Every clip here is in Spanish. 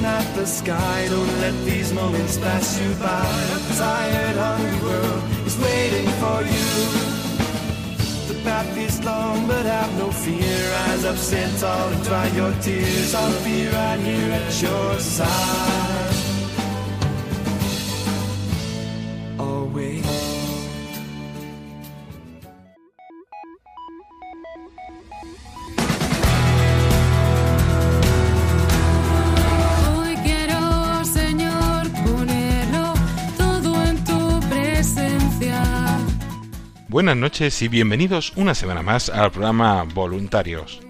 Looking at the sky. Don't let these moments pass you by. A tired, hungry world is waiting for you. The path is long, but have no fear. Rise up, stand tall, and dry your tears. I'll be right here at your side. Buenas noches y bienvenidos una semana más al programa Voluntarios,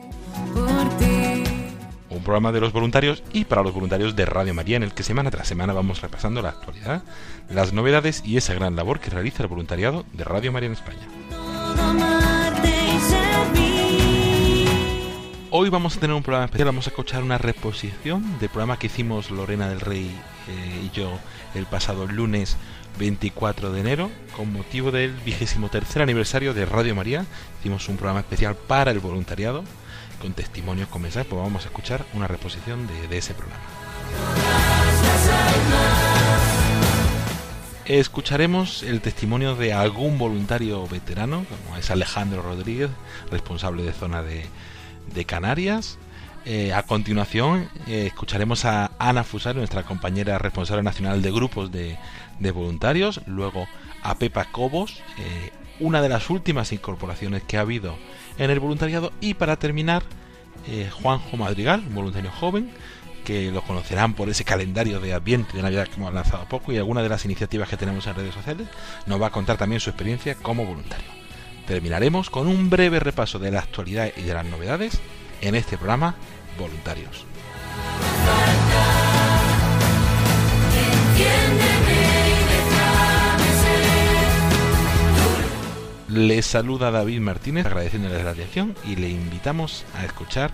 un programa de los voluntarios y para los voluntarios de Radio María en el que semana tras semana vamos repasando la actualidad, las novedades y esa gran labor que realiza el voluntariado de Radio María en España. Hoy vamos a tener un programa especial, vamos a escuchar una reposición del programa que hicimos Lorena del Rey eh, y yo el pasado lunes 24 de enero con motivo del vigésimo tercer aniversario de Radio María. Hicimos un programa especial para el voluntariado con testimonios con mensajes, pues vamos a escuchar una reposición de, ese programa. Escucharemos el testimonio de algún voluntario veterano, como es Alejandro Rodríguez, responsable de zona de Canarias. Eh, a continuación eh, escucharemos a Ana Fusari, nuestra compañera responsable nacional de grupos de, voluntarios. Luego a Pepa Cobos, eh, una de las últimas incorporaciones que ha habido en el voluntariado. Y para terminar, Juanjo Madrigal, un voluntario joven, que lo conocerán por ese calendario de Adviento de Navidad que hemos lanzado poco y algunas de las iniciativas que tenemos en redes sociales. Nos va a contar también su experiencia como voluntario. Terminaremos con un breve repaso de la actualidad y de las novedades en este programa Voluntarios. Les saluda David Martínez agradeciéndole la atención y le invitamos a escuchar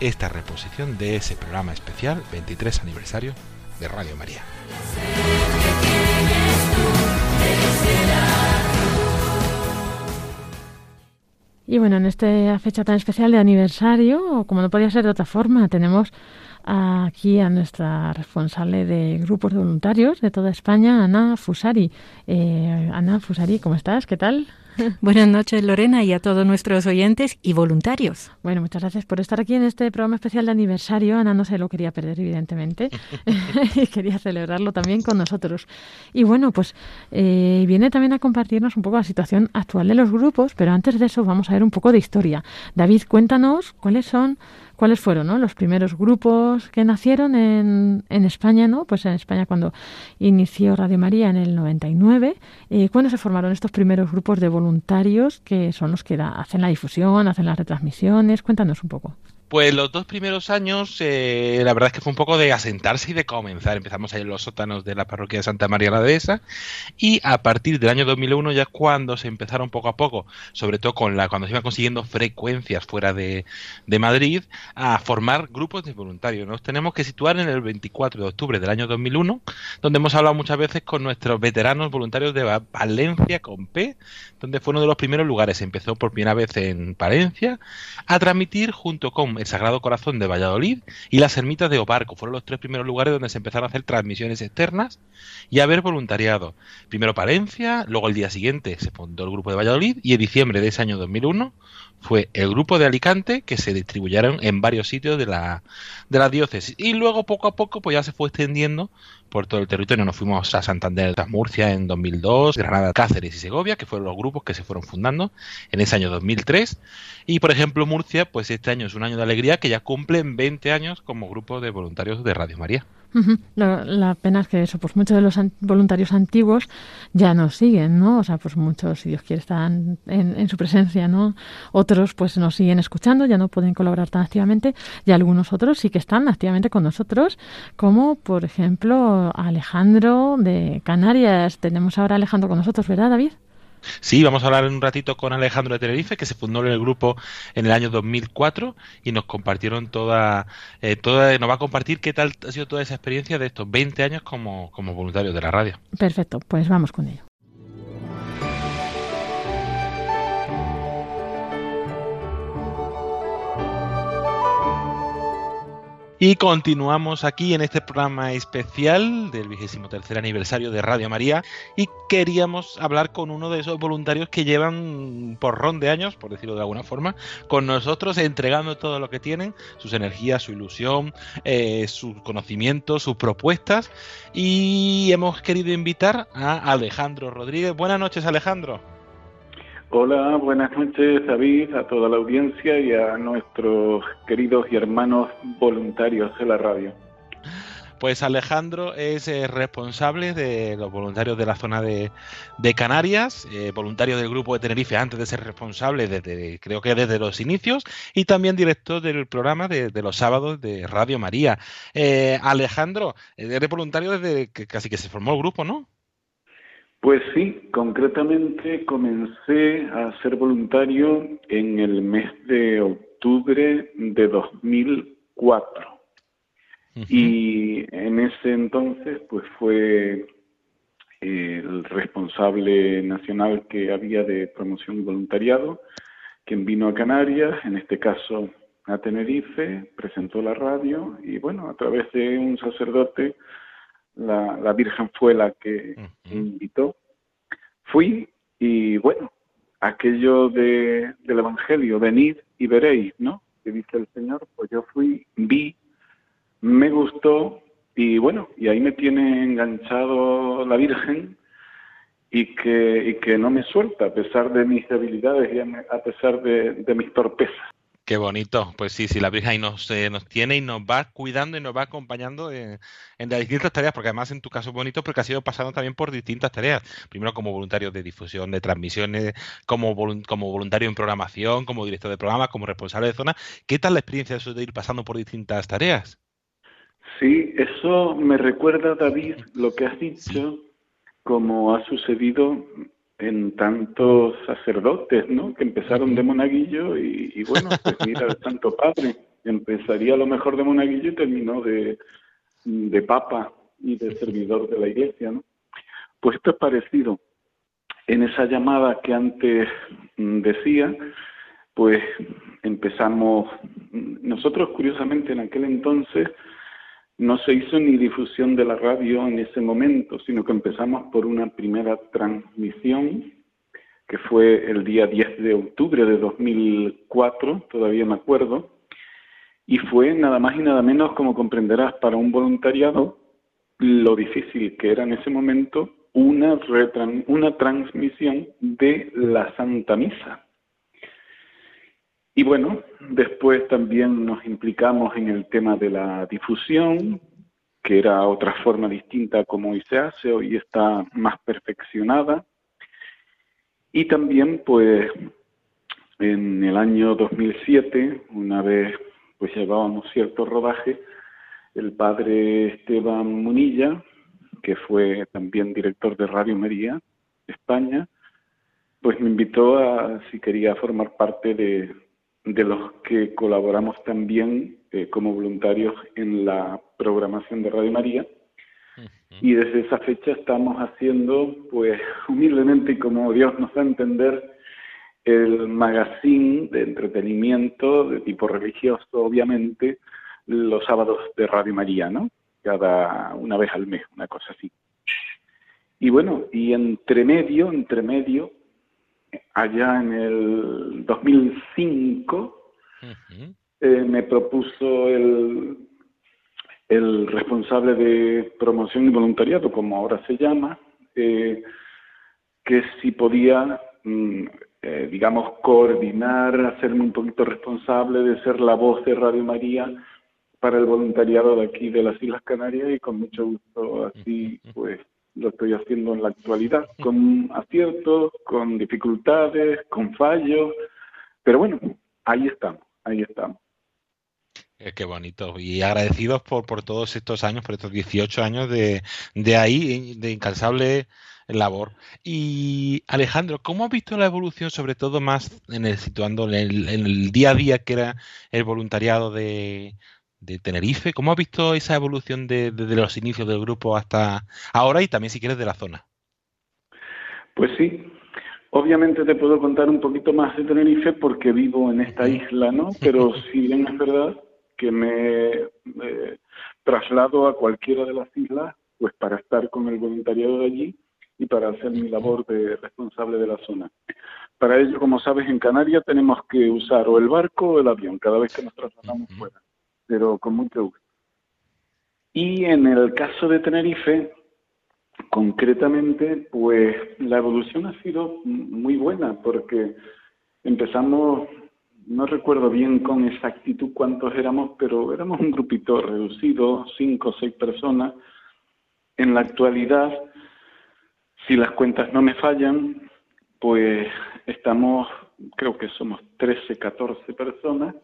esta reposición de ese programa especial 23 aniversario de Radio María. Y bueno, en esta fecha tan especial de aniversario, como no podía ser de otra forma, tenemos aquí a nuestra responsable de grupos de voluntarios de toda España, Ana Fusari. Eh, Ana Fusari, ¿cómo estás? ¿Qué tal? Buenas noches, Lorena, y a todos nuestros oyentes y voluntarios. Bueno, muchas gracias por estar aquí en este programa especial de aniversario. Ana no se lo quería perder, evidentemente, y quería celebrarlo también con nosotros. Y bueno, pues eh, viene también a compartirnos un poco la situación actual de los grupos, pero antes de eso vamos a ver un poco de historia. David, cuéntanos cuáles son cuáles fueron ¿no? los primeros grupos que nacieron en, en España, ¿no? Pues en España cuando inició Radio María en el 99, eh, ¿cuándo se formaron estos primeros grupos de voluntarios que son los que hacen la difusión, hacen las retransmisiones? Cuéntanos un poco. Pues los dos primeros años, eh, la verdad es que fue un poco de asentarse y de comenzar. Empezamos ahí en los sótanos de la parroquia de Santa María la Dehesa y a partir del año 2001 ya cuando se empezaron poco a poco, sobre todo con la cuando se iban consiguiendo frecuencias fuera de, Madrid, a formar grupos de voluntarios. Nos tenemos que situar en el 24 de octubre del año 2001, donde hemos hablado muchas veces con nuestros veteranos voluntarios de Va- Valencia con P, donde fue uno de los primeros lugares. Empezó por primera vez en Palencia a transmitir junto con el Sagrado Corazón de Valladolid y las ermitas de Obarco. Fueron los tres primeros lugares donde se empezaron a hacer transmisiones externas y a ver voluntariado. Primero Palencia, luego el día siguiente se fundó el grupo de Valladolid y en diciembre de ese año 2001 fue el grupo de Alicante que se distribuyeron en varios sitios de la, de la diócesis. Y luego poco a poco pues ya se fue extendiendo por todo el territorio. Nos fuimos a Santander, tras Murcia en 2002, Granada, Cáceres y Segovia, que fueron los grupos que se fueron fundando en ese año 2003. Y por ejemplo Murcia, pues este año es un año de alegría que ya cumplen 20 años como grupo de voluntarios de Radio María. Lo- La pena es que eso, pues muchos de los voluntarios antiguos ya nos siguen, ¿no? O sea, pues muchos, si Dios quiere, están en, en su presencia, ¿no? Otros, pues nos siguen escuchando, ya no pueden colaborar tan activamente, y algunos otros sí que están activamente con nosotros, como por ejemplo Alejandro de Canarias. Tenemos ahora Alejandro con nosotros, ¿verdad, David? Sí, vamos a hablar en un ratito con Alejandro de Tenerife, que se fundó en el grupo en el año 2004 y nos compartieron toda, eh, toda, nos va a compartir qué tal ha sido toda esa experiencia de estos 20 años como, como voluntarios de la radio. Perfecto, pues vamos con ello. Y continuamos aquí en este programa especial del vigésimo tercer aniversario de Radio María y queríamos hablar con uno de esos voluntarios que llevan porrón de años, por decirlo de alguna forma, con nosotros entregando todo lo que tienen, sus energías, su ilusión, eh, sus conocimientos, sus propuestas y hemos querido invitar a Alejandro Rodríguez. Buenas noches Alejandro. Hola, buenas noches David, a toda la audiencia y a nuestros queridos y hermanos voluntarios de la radio. Pues Alejandro es eh, responsable de los voluntarios de la zona de, Canarias, eh, voluntario del grupo de Tenerife antes de ser responsable desde, creo que desde los inicios, y también director del programa de, de los sábados de Radio María. Eh, Alejandro, eh, eres voluntario desde que casi que se formó el grupo, ¿no? Pues sí, concretamente comencé a ser voluntario en el mes de octubre de 2004 y en ese entonces pues fue el responsable nacional que había de promoción y voluntariado quien vino a Canarias, en este caso a Tenerife, presentó la radio y bueno, a través de un sacerdote la, la Virgen fue la que invitó. Fui y bueno, aquello de, del Evangelio, venid y veréis, ¿no? Que dice el Señor, pues yo fui, vi, me gustó y bueno, y ahí me tiene enganchado la Virgen y que, y que no me suelta a pesar de mis debilidades y a, a pesar de, de mis torpezas. Qué bonito. Pues sí, sí, la Virgen ahí nos, eh, nos tiene y nos va cuidando y nos va acompañando en, en las distintas tareas, porque además en tu caso es bonito porque has ido pasando también por distintas tareas. Primero como voluntario de difusión de transmisiones, como, como voluntario en programación, como director de programa, como responsable de zona. ¿Qué tal la experiencia de eso de ir pasando por distintas tareas? Sí, eso me recuerda, David, lo que has dicho, como ha sucedido en tantos sacerdotes, ¿no? Que empezaron de monaguillo y, y bueno, pues mira, el Santo Padre empezaría a lo mejor de monaguillo y terminó de, de papa y de servidor de la iglesia, ¿no? Pues esto es parecido. En esa llamada que antes mm, decía, pues empezamos, nosotros curiosamente en aquel entonces no se hizo ni difusión de la radio en ese momento, sino que empezamos por una primera transmisión que fue el día 10 de octubre de 2004, todavía me acuerdo, y fue nada más y nada menos, como comprenderás, para un voluntariado, lo difícil que era en ese momento una, una transmisión de la Santa Misa. Y bueno, después también nos implicamos en el tema de la difusión, que era otra forma distinta como hoy se hace, hoy está más perfeccionada. Y también, pues, en el año 2007, una vez pues llevábamos cierto rodaje, el padre Esteban Munilla, que fue también director de Radio María España, pues me invitó a si quería formar parte de, de los que colaboramos también eh, como voluntarios en la programación de Radio María. Y desde esa fecha estamos haciendo, pues humildemente y como Dios nos da a entender, el magazine de entretenimiento de tipo religioso, obviamente, los sábados de Radio María, ¿no? Cada una vez al mes, una cosa así. Y bueno, y entre medio, entre medio, allá en el 2005, Ujú. eh, me propuso el, el responsable de promoción y voluntariado, como ahora se llama, eh, que si podía, mm, eh, digamos, coordinar, hacerme un poquito responsable de ser la voz de Radio María para el voluntariado de aquí de las Islas Canarias y con mucho gusto así pues lo estoy haciendo en la actualidad, con aciertos, con dificultades, con fallos, pero bueno, ahí estamos, ahí estamos. Eh, qué bonito. Y agradecidos por, por todos estos años, por estos 18 años de, de ahí, de incansable labor. Y Alejandro, ¿cómo has visto la evolución, sobre todo más en el situando en el, en el día a día que era el voluntariado de, de Tenerife? ¿Cómo has visto esa evolución de- desde los inicios del grupo hasta ahora y también si quieres de la zona? Pues sí, obviamente te puedo contar un poquito más de Tenerife porque vivo en esta isla, ¿no? Pero si bien es verdad que me eh, traslado a cualquiera de las islas, pues para estar con el voluntariado de allí y para hacer mi labor de responsable de la zona. Para ello, como sabes, en Canarias tenemos que usar o el barco o el avión cada vez que nos trasladamos fuera, pero con mucho gusto. Y en el caso de Tenerife, concretamente, pues la evolución ha sido muy buena porque empezamos, no recuerdo bien con exactitud cuántos éramos, pero éramos un grupito reducido, cinco o seis personas. En la actualidad, si las cuentas no me fallan, pues estamos, creo que somos 13, 14 personas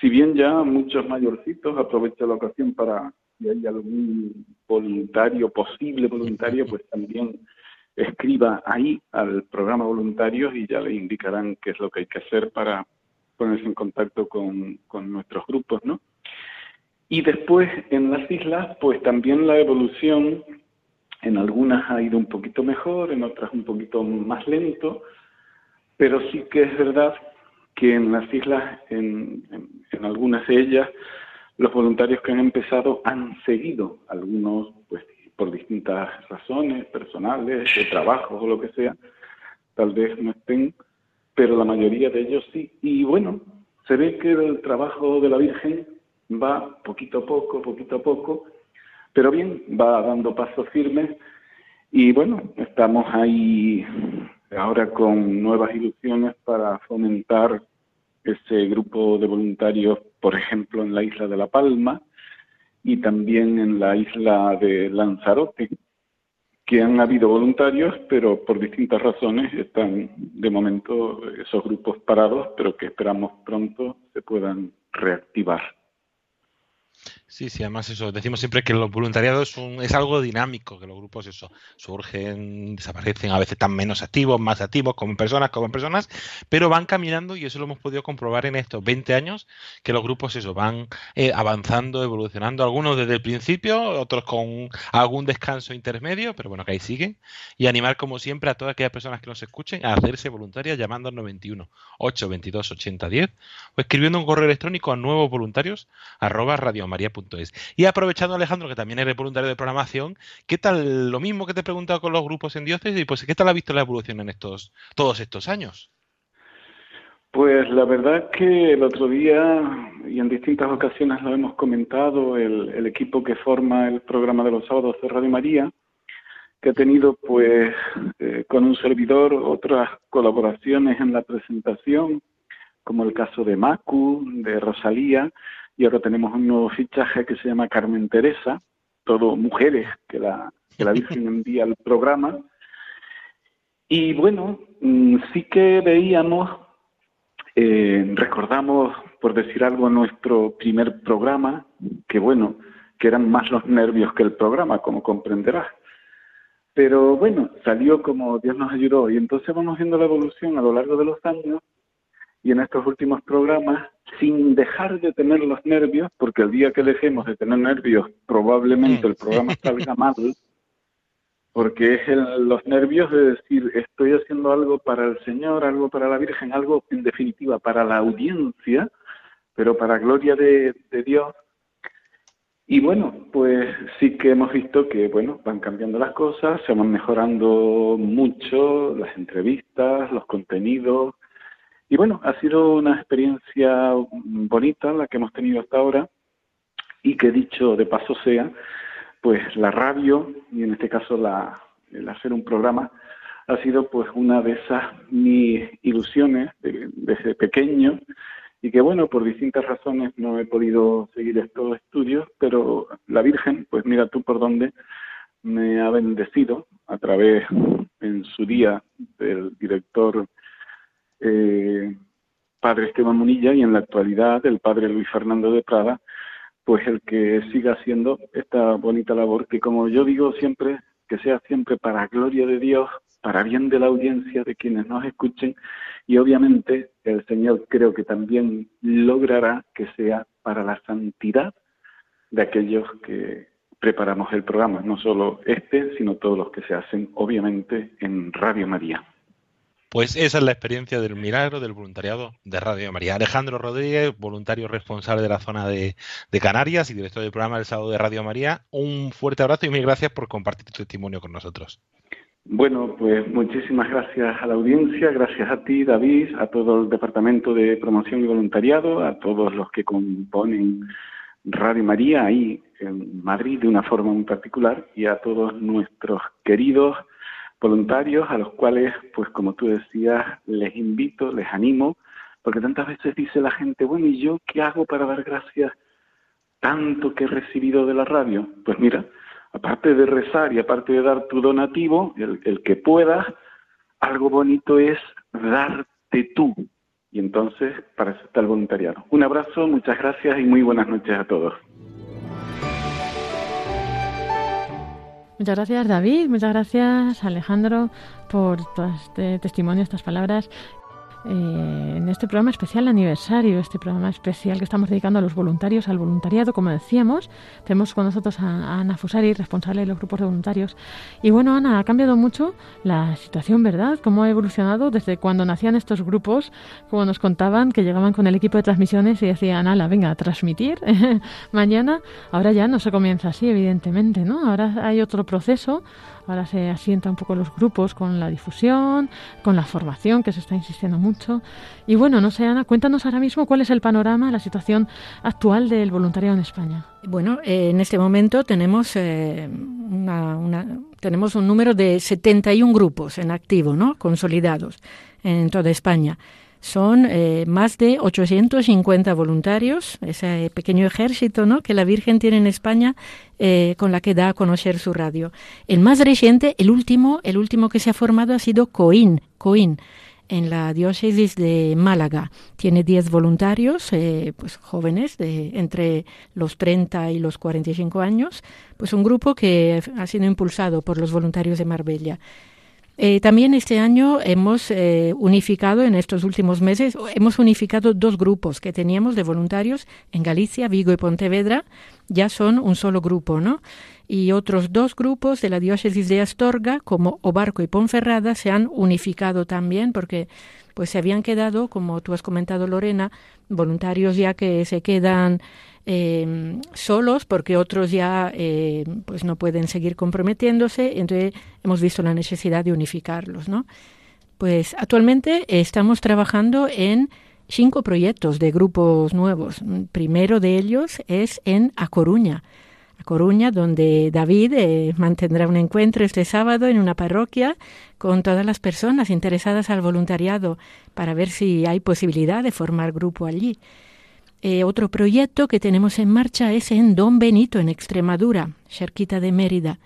si bien ya muchos mayorcitos, aprovecho la ocasión para, si hay algún voluntario, posible voluntario, pues también escriba ahí al programa voluntarios y ya le indicarán qué es lo que hay que hacer para ponerse en contacto con, con nuestros grupos, ¿no? Y después en las islas, pues también la evolución en algunas ha ido un poquito mejor, en otras un poquito más lento, pero sí que es verdad que en las islas, en, algunas de ellas, los voluntarios que han empezado han seguido, algunos pues por distintas razones personales, de trabajo o lo que sea, tal vez no estén, pero la mayoría de ellos sí. Y bueno, se ve que el trabajo de la Virgen va poquito a poco, poquito a poco, pero bien, va dando pasos firmes y bueno, estamos ahí ahora con nuevas ilusiones para fomentar ese grupo de voluntarios, por ejemplo, en la isla de La Palma y también en la isla de Lanzarote, que han habido voluntarios, pero por distintas razones están de momento esos grupos parados, pero que esperamos pronto se puedan reactivar. Sí, sí, además eso, decimos siempre que los voluntariados es, es algo dinámico, que los grupos eso, surgen, desaparecen, a veces están menos activos, más activos, como personas, como personas, pero van caminando y eso lo hemos podido comprobar en estos 20 años, que los grupos eso, van eh, avanzando, evolucionando, algunos desde el principio, otros con algún descanso intermedio, pero bueno, que ahí siguen, y animar como siempre a todas aquellas personas que nos escuchen a hacerse voluntarias llamando al 91 822 8010 o escribiendo un correo electrónico a nuevos voluntarios arroba Y aprovechando, Alejandro, que también eres voluntario de programación, ¿qué tal lo mismo que te he preguntado con los grupos en diócesis? Pues, ¿qué tal has visto la evolución en estos todos estos años? Pues la verdad que el otro día y en distintas ocasiones lo hemos comentado, el, el equipo que forma el programa de los sábados de Radio María, que ha tenido pues eh, con un servidor otras colaboraciones en la presentación, como el caso de Macu, de Rosalía, y ahora tenemos un nuevo fichaje que se llama Carmen Teresa, todo mujeres que la, que la Virgen envía al programa. Y bueno, mm, sí que veíamos eh, recordamos, por decir algo, nuestro primer programa, que bueno, que eran más los nervios que el programa, como comprenderás. Pero bueno, salió como Dios nos ayudó y entonces vamos viendo la evolución a lo largo de los años y en estos últimos programas, sin dejar de tener los nervios, porque el día que dejemos de tener nervios, probablemente el programa salga mal, porque es el- los nervios de decir, estoy haciendo algo para el Señor, algo para la Virgen, algo en definitiva para la audiencia, pero para gloria de, de Dios. Y bueno, pues sí que hemos visto que, bueno, van cambiando las cosas, se van mejorando mucho las entrevistas, los contenidos. Y bueno, ha sido una experiencia bonita la que hemos tenido hasta ahora. Y que dicho de paso sea, pues la radio y en este caso la, el hacer un programa ha sido pues una de esas mis ilusiones de- desde pequeño. Y que bueno, por distintas razones no he podido seguir estos estudios, pero la Virgen, pues mira tú por dónde me ha bendecido a través en su día del director eh, padre Esteban Munilla y en la actualidad del padre Luis Fernando de Prada, pues el que siga haciendo esta bonita labor que como yo digo siempre, que sea siempre para gloria de Dios, para bien de la audiencia, de quienes nos escuchen, y obviamente el Señor creo que también logrará que sea para la santidad de aquellos que preparamos el programa, no solo este, sino todos los que se hacen, obviamente, en Radio María. Pues esa es la experiencia del milagro del voluntariado de Radio María. Alejandro Rodríguez, voluntario responsable de la zona de, Canarias y director del programa del sábado de Radio María, un fuerte abrazo y mil gracias por compartir tu testimonio con nosotros. Bueno, pues muchísimas gracias a la audiencia, gracias a ti, David, a todo el Departamento de Promoción y Voluntariado, a todos los que componen Radio María ahí en Madrid de una forma muy particular y a todos nuestros queridos voluntarios a los cuales, pues como tú decías, les invito, les animo, porque tantas veces dice la gente, bueno, ¿y yo qué hago para dar gracias tanto que he recibido de la radio? Pues mira, aparte de rezar y aparte de dar tu donativo, el, el que puedas, algo bonito es darte tú. Y entonces, para eso el voluntariado. Un abrazo, muchas gracias y muy buenas noches a todos. Muchas gracias David, muchas gracias Alejandro por todo este testimonio, estas palabras eh, en este programa especial aniversario, este programa especial que estamos dedicando a los voluntarios, al voluntariado, como decíamos. Tenemos con nosotros a, Ana Fusari, responsable de los grupos de voluntarios. Y bueno, Ana, ha cambiado mucho la situación, ¿verdad? ¿Cómo ha evolucionado desde cuando nacían estos grupos? Como nos contaban, que llegaban con el equipo de transmisiones y decían, ala, venga, a transmitir mañana. Ahora ya no se comienza así, evidentemente, ¿no? Ahora hay otro proceso Ahora se asienta un poco los grupos con la difusión, con la formación, que se está insistiendo mucho. Y bueno, no sé, Ana, cuéntanos ahora mismo cuál es el panorama, la situación actual del voluntariado en España. Bueno, eh, en este momento tenemos, eh, una, tenemos un número de 71 grupos en activo, ¿no? consolidados en toda España. Son eh, más de 850 voluntarios, ese pequeño ejército ¿no? que la Virgen tiene en España eh, con la que da a conocer su radio. El más reciente, el último, el último que se ha formado ha sido COIN, COIN en la diócesis de Málaga. Tiene 10 voluntarios, eh, pues jóvenes, de entre los 30 y los 45 años, pues un grupo que ha sido impulsado por los voluntarios de Marbella. Eh, también este año hemos eh, unificado, en estos últimos meses, hemos unificado dos grupos que teníamos de voluntarios en Galicia, Vigo y Pontevedra, ya son un solo grupo, ¿no? Y otros dos grupos de la diócesis de Astorga, como Obarco y Ponferrada, se han unificado también porque pues se habían quedado, como tú has comentado Lorena, voluntarios ya que se quedan eh, solos porque otros ya eh, pues no pueden seguir comprometiéndose, entonces hemos visto la necesidad de unificarlos, ¿no? Pues actualmente estamos trabajando en cinco proyectos de grupos nuevos. Primero de ellos es en A Coruña. A Coruña, donde David eh, mantendrá un encuentro este sábado en una parroquia con todas las personas interesadas al voluntariado para ver si hay posibilidad de formar grupo allí. Eh, otro proyecto que tenemos en marcha es en Don Benito, en Extremadura, cerquita de Mérida,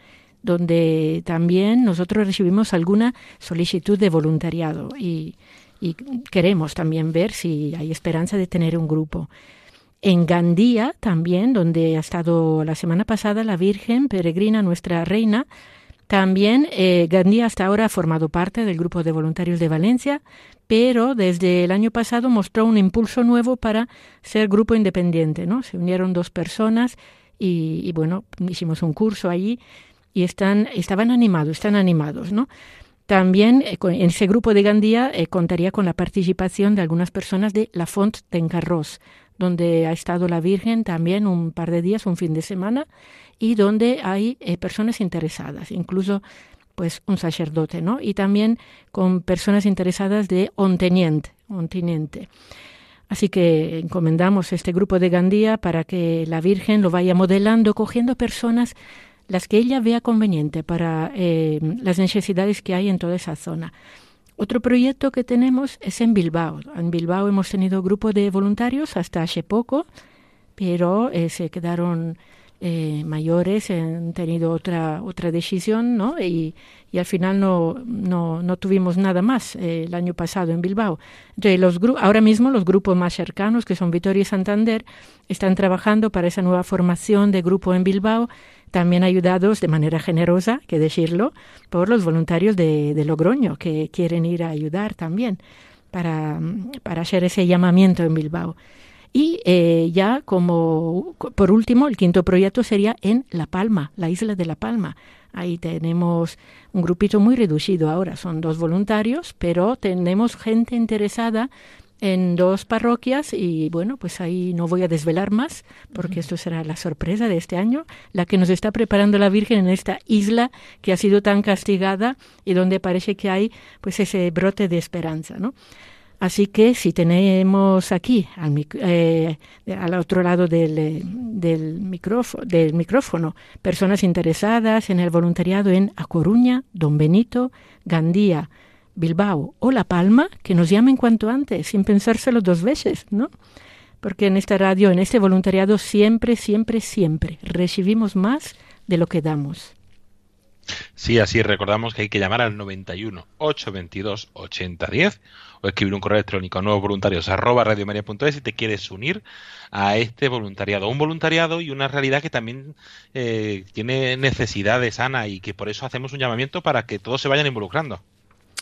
donde también nosotros recibimos alguna solicitud de voluntariado y, y queremos también ver si hay esperanza de tener un grupo. En Gandía también, donde ha estado la semana pasada la Virgen Peregrina, nuestra reina, también eh, Gandía hasta ahora ha formado parte del grupo de voluntarios de Valencia, pero desde el año pasado mostró un impulso nuevo para ser grupo independiente, ¿no? Se unieron dos personas y, bueno, hicimos un curso allí y están, estaban animados, están animados, ¿no? También eh, en ese grupo de Gandía eh, contaría con la participación de algunas personas de La Font Carros, donde ha estado la Virgen también un par de días, un fin de semana, y donde hay eh, personas interesadas, incluso pues un sacerdote, ¿no? Y también con personas interesadas de Onteniente, Onteniente. Así que encomendamos este grupo de Gandía para que la Virgen lo vaya modelando, cogiendo personas las que ella vea conveniente para eh, las necesidades que hay en toda esa zona. Otro proyecto que tenemos es en Bilbao. En Bilbao hemos tenido grupo de voluntarios hasta hace poco, pero eh, se quedaron eh, mayores, han tenido otra otra decisión, ¿no? Y, y al final no, no, no tuvimos nada más eh, el año pasado en Bilbao. Entonces, los ahora mismo los grupos más cercanos, que son Vitoria y Santander, están trabajando para esa nueva formación de grupo en Bilbao, también ayudados de manera generosa, que decirlo, por los voluntarios de, de Logroño, que quieren ir a ayudar también para, para hacer ese llamamiento en Bilbao. Y eh, ya como por último, el quinto proyecto sería en La Palma, la isla de La Palma. Ahí tenemos un grupito muy reducido ahora, son dos voluntarios, pero tenemos gente interesada en dos parroquias y bueno, pues ahí no voy a desvelar más porque esto será la sorpresa de este año, la que nos está preparando la Virgen en esta isla que ha sido tan castigada y donde parece que hay pues ese brote de esperanza, ¿no? Así que si tenemos aquí, al, eh, otro lado del, eh, del micrófono, personas interesadas en el voluntariado en A Coruña, Don Benito, Gandía, Bilbao o La Palma, que nos llamen cuanto antes, sin pensárselo dos veces, ¿no? Porque en esta radio, en este voluntariado, siempre, siempre, siempre recibimos más de lo que damos. Sí, así recordamos que hay que llamar al 91 822 8010 o escribir un correo electrónico a nuevos voluntarios arroba radiomaria.es si te quieres unir a este voluntariado. Un voluntariado y una realidad que también eh, tiene necesidades, Ana, y que por eso hacemos un llamamiento para que todos se vayan involucrando.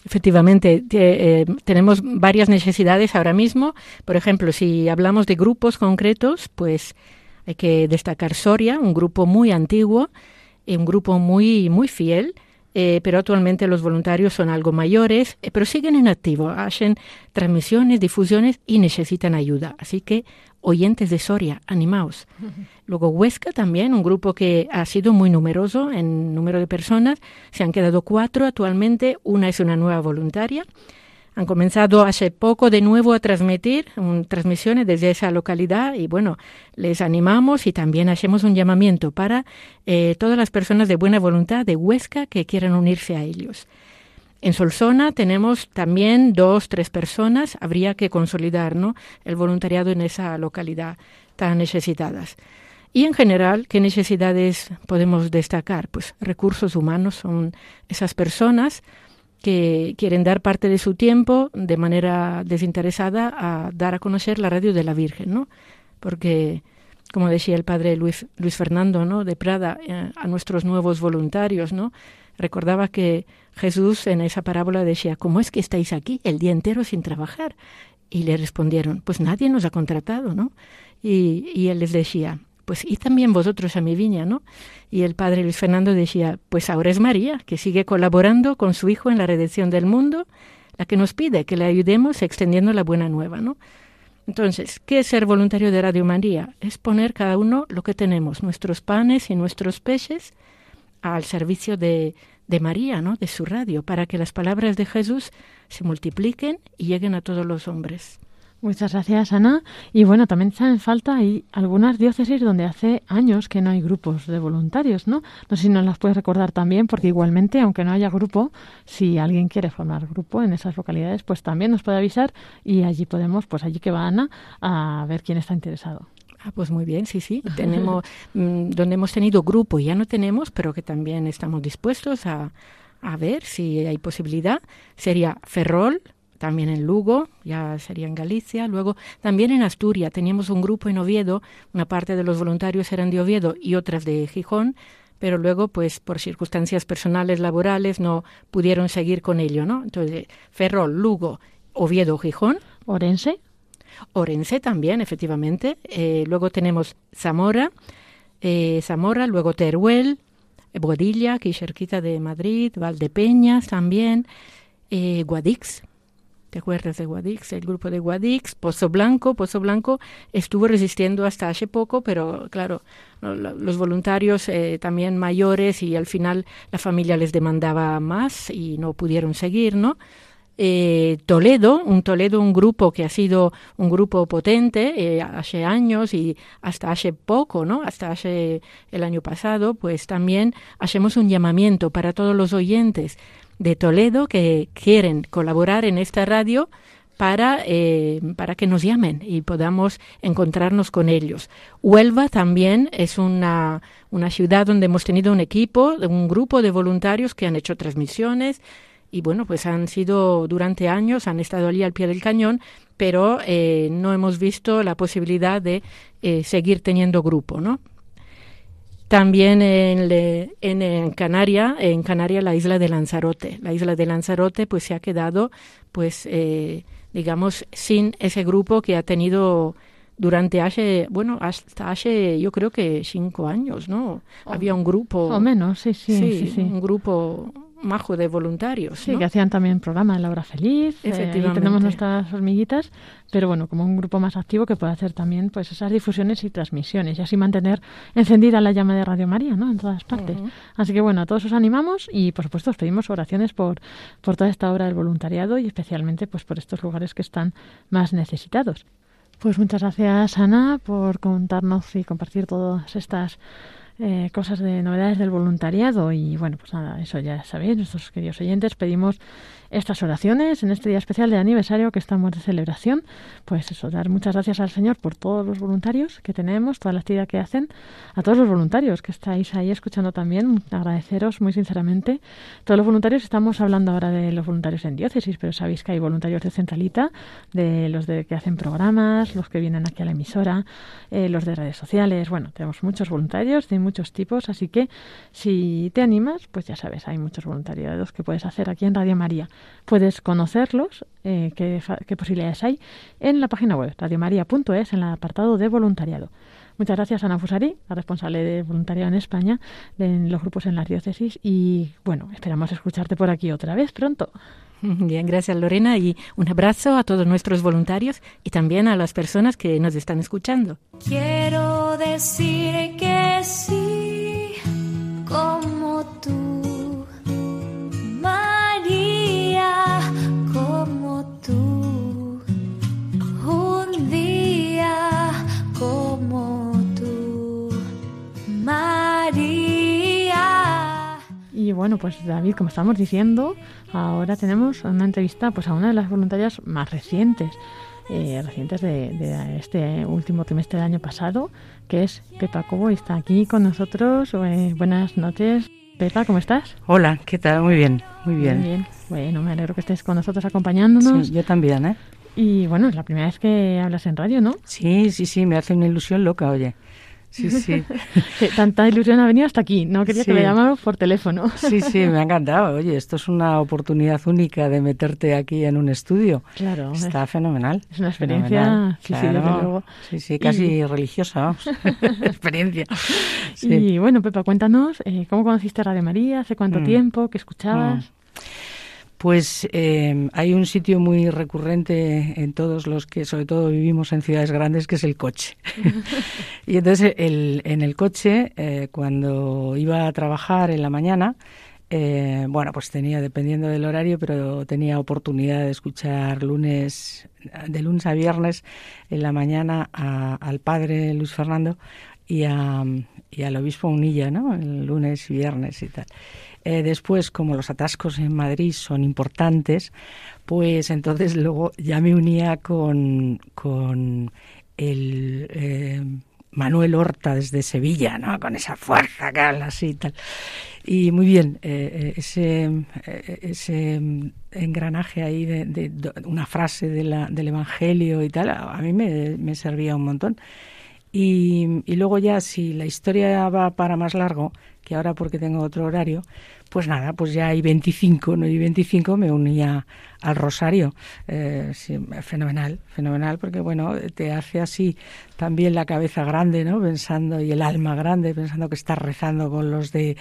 Efectivamente, te- eh, tenemos varias necesidades ahora mismo. Por ejemplo, si hablamos de grupos concretos, pues hay que destacar Soria, un grupo muy antiguo, un grupo muy, muy fiel, eh, pero actualmente los voluntarios son algo mayores, eh, pero siguen en activo, hacen transmisiones, difusiones y necesitan ayuda. Así que, oyentes de Soria, animaos. Luego Huesca también, un grupo que ha sido muy numeroso en número de personas. Se han quedado cuatro actualmente. Una es una nueva voluntaria. Han comenzado hace poco de nuevo a transmitir um, transmisiones desde esa localidad y bueno, les animamos y también hacemos un llamamiento para eh, todas las personas de buena voluntad de Huesca que quieran unirse a ellos. En Solsona tenemos también dos, tres personas. Habría que consolidar ¿no? el voluntariado en esa localidad tan necesitadas. Y en general, ¿qué necesidades podemos destacar? Pues recursos humanos son esas personas que quieren dar parte de su tiempo de manera desinteresada a dar a conocer la radio de la Virgen, ¿no? Porque, como decía el padre Luis, Luis Fernando, ¿no? De Prada, eh, a nuestros nuevos voluntarios, ¿no? Recordaba que Jesús en esa parábola decía, ¿cómo es que estáis aquí el día entero sin trabajar? Y le respondieron, pues nadie nos ha contratado, ¿no? Y, y él les decía, pues y también vosotros a mi viña, ¿no? Y el padre Luis Fernando decía, pues ahora es María, que sigue colaborando con su hijo en la redención del mundo, la que nos pide que le ayudemos extendiendo la buena nueva, ¿no? Entonces, ¿qué es ser voluntario de Radio María? Es poner cada uno lo que tenemos, nuestros panes y nuestros peces, al servicio de, de María, ¿no? De su radio, para que las palabras de Jesús se multipliquen y lleguen a todos los hombres. Muchas gracias, Ana. Y bueno, también hacen falta hay algunas diócesis donde hace años que no hay grupos de voluntarios, ¿no? No sé si nos las puedes recordar también, porque igualmente, aunque no haya grupo, si alguien quiere formar grupo en esas localidades, pues también nos puede avisar y allí podemos, pues allí que va Ana, a ver quién está interesado. Ah, pues muy bien, sí, sí. Tenemos, mm, donde hemos tenido grupo, ya no tenemos, pero que también estamos dispuestos a, a ver si hay posibilidad. Sería Ferrol, también en Lugo, ya sería en Galicia, luego también en Asturias teníamos un grupo en Oviedo, una parte de los voluntarios eran de Oviedo y otras de Gijón, pero luego pues por circunstancias personales laborales no pudieron seguir con ello, ¿no? Entonces, Ferrol, Lugo, Oviedo, Gijón, Orense, Orense también, efectivamente. Eh, luego tenemos Zamora, eh, Zamora, luego Teruel, Boadilla, aquí cerquita de Madrid, Valdepeñas también, eh, Guadix. ¿Te acuerdas de Guadix? El grupo de Guadix, Pozo Blanco. Pozo Blanco estuvo resistiendo hasta hace poco, pero claro, lo- lo- los voluntarios eh, también mayores y al final la familia les demandaba más y no pudieron seguir, ¿no? eh, Toledo, un Toledo, un grupo que ha sido un grupo potente eh, hace años y hasta hace poco, ¿no? Hasta hace el año pasado, pues también hacemos un llamamiento para todos los oyentes de Toledo que quieren colaborar en esta radio para, eh, para que nos llamen y podamos encontrarnos con ellos. Huelva también es una, una ciudad donde hemos tenido un equipo, un grupo de voluntarios que han hecho transmisiones, y bueno, pues han sido durante años, han estado allí al pie del cañón, pero eh, no hemos visto la posibilidad de eh, seguir teniendo grupo, ¿no? También en, le- en, en Canaria, en Canaria la isla de Lanzarote. La isla de Lanzarote pues se ha quedado, pues, eh, digamos, sin ese grupo que ha tenido durante hace, bueno, hasta hace yo creo que cinco años, ¿no? Había un grupo. O menos, sí, sí, sí, sí. un grupo majo de voluntarios. Sí, ¿no? que hacían también programa en La Hora Feliz. eh, Efectivamente. tenemos nuestras hormiguitas, pero bueno, como un grupo más activo que puede hacer también pues esas difusiones y transmisiones y así mantener encendida la llama de Radio María, ¿no? En todas partes. Así que bueno, a todos os animamos y por supuesto os pedimos oraciones por, por toda esta obra del voluntariado y especialmente pues por estos lugares que están más necesitados. Pues muchas gracias Ana por contarnos y compartir todas estas eh, cosas de novedades del voluntariado y bueno pues nada eso ya sabéis nuestros queridos oyentes pedimos estas oraciones en este día especial de aniversario que estamos de celebración pues eso dar muchas gracias al Señor por todos los voluntarios que tenemos toda la actividad que hacen a todos los voluntarios que estáis ahí escuchando también agradeceros muy sinceramente. Todos los voluntarios estamos hablando ahora de los voluntarios en diócesis pero sabéis que hay voluntarios de centralita de los de que hacen programas los que vienen aquí a la emisora eh, los de redes sociales bueno tenemos muchos voluntarios de muchos tipos así que si te animas pues ya sabes hay muchos voluntariados que puedes hacer aquí en Radio María puedes conocerlos eh, qué, posibilidades hay en la página web radiomaria.es en el apartado de voluntariado Muchas gracias, Ana Fusari, la responsable de voluntariado en España, de en los grupos en las diócesis. Y bueno, esperamos escucharte por aquí otra vez pronto. Bien, gracias Lorena y un abrazo a todos nuestros voluntarios y también a las personas que nos están escuchando. Quiero decir que sí, Y bueno, pues David, como estamos diciendo, ahora tenemos una entrevista pues a una de las voluntarias más recientes, eh, recientes de, de este último trimestre del año pasado, que es Pepa Cobo y está aquí con nosotros. Eh, buenas noches, Pepa, ¿cómo estás? Hola, ¿qué tal? Muy bien, muy bien. Muy bien. Bueno, me alegro que estés con nosotros acompañándonos. Sí, yo también, ¿eh? Y bueno, es la primera vez que hablas en radio, ¿no? Sí, sí, sí, me hace una ilusión loca, oye. Sí, sí. Tanta ilusión ha venido hasta aquí. No quería que Sí. le llamáramos por teléfono. Sí, sí, me ha encantado. Oye, esto es una oportunidad única de meterte aquí en un estudio. Claro, Está fenomenal. es una experiencia, fenomenal, sí, sí, desde claro. luego. Sí, sí, casi Y- religiosa, vamos. Experiencia. Sí. Y bueno, Pepa, cuéntanos, eh, ¿cómo conociste Radio María? ¿Hace cuánto Mm. tiempo? ¿Qué escuchabas? Pues eh, hay un sitio muy recurrente en todos los que, sobre todo, vivimos en ciudades grandes, que es el coche. y entonces, el, en el coche, eh, cuando iba a trabajar en la mañana, eh, bueno, pues tenía, dependiendo del horario, pero tenía oportunidad de escuchar lunes, de lunes a viernes, en la mañana, a- al padre Luis Fernando y, a, y al obispo Unilla, ¿no? El lunes y viernes y tal. Eh, después, como los atascos en Madrid son importantes, pues entonces luego ya me unía con, con el eh, Manuel Horta desde Sevilla, ¿no? Con esa fuerza que así y tal. Y muy bien, eh, ese, ese engranaje ahí de, una frase de la- del Evangelio y tal, a mí me, me servía un montón. Y, y luego ya si la historia va para más largo, que ahora porque tengo otro horario, pues nada, pues ya hay 25, ¿no? Y 25 me unía al rosario. Eh, fenomenal, fenomenal, porque bueno, te hace así también la cabeza grande, ¿no? Pensando, y el alma grande, pensando que estás rezando con los de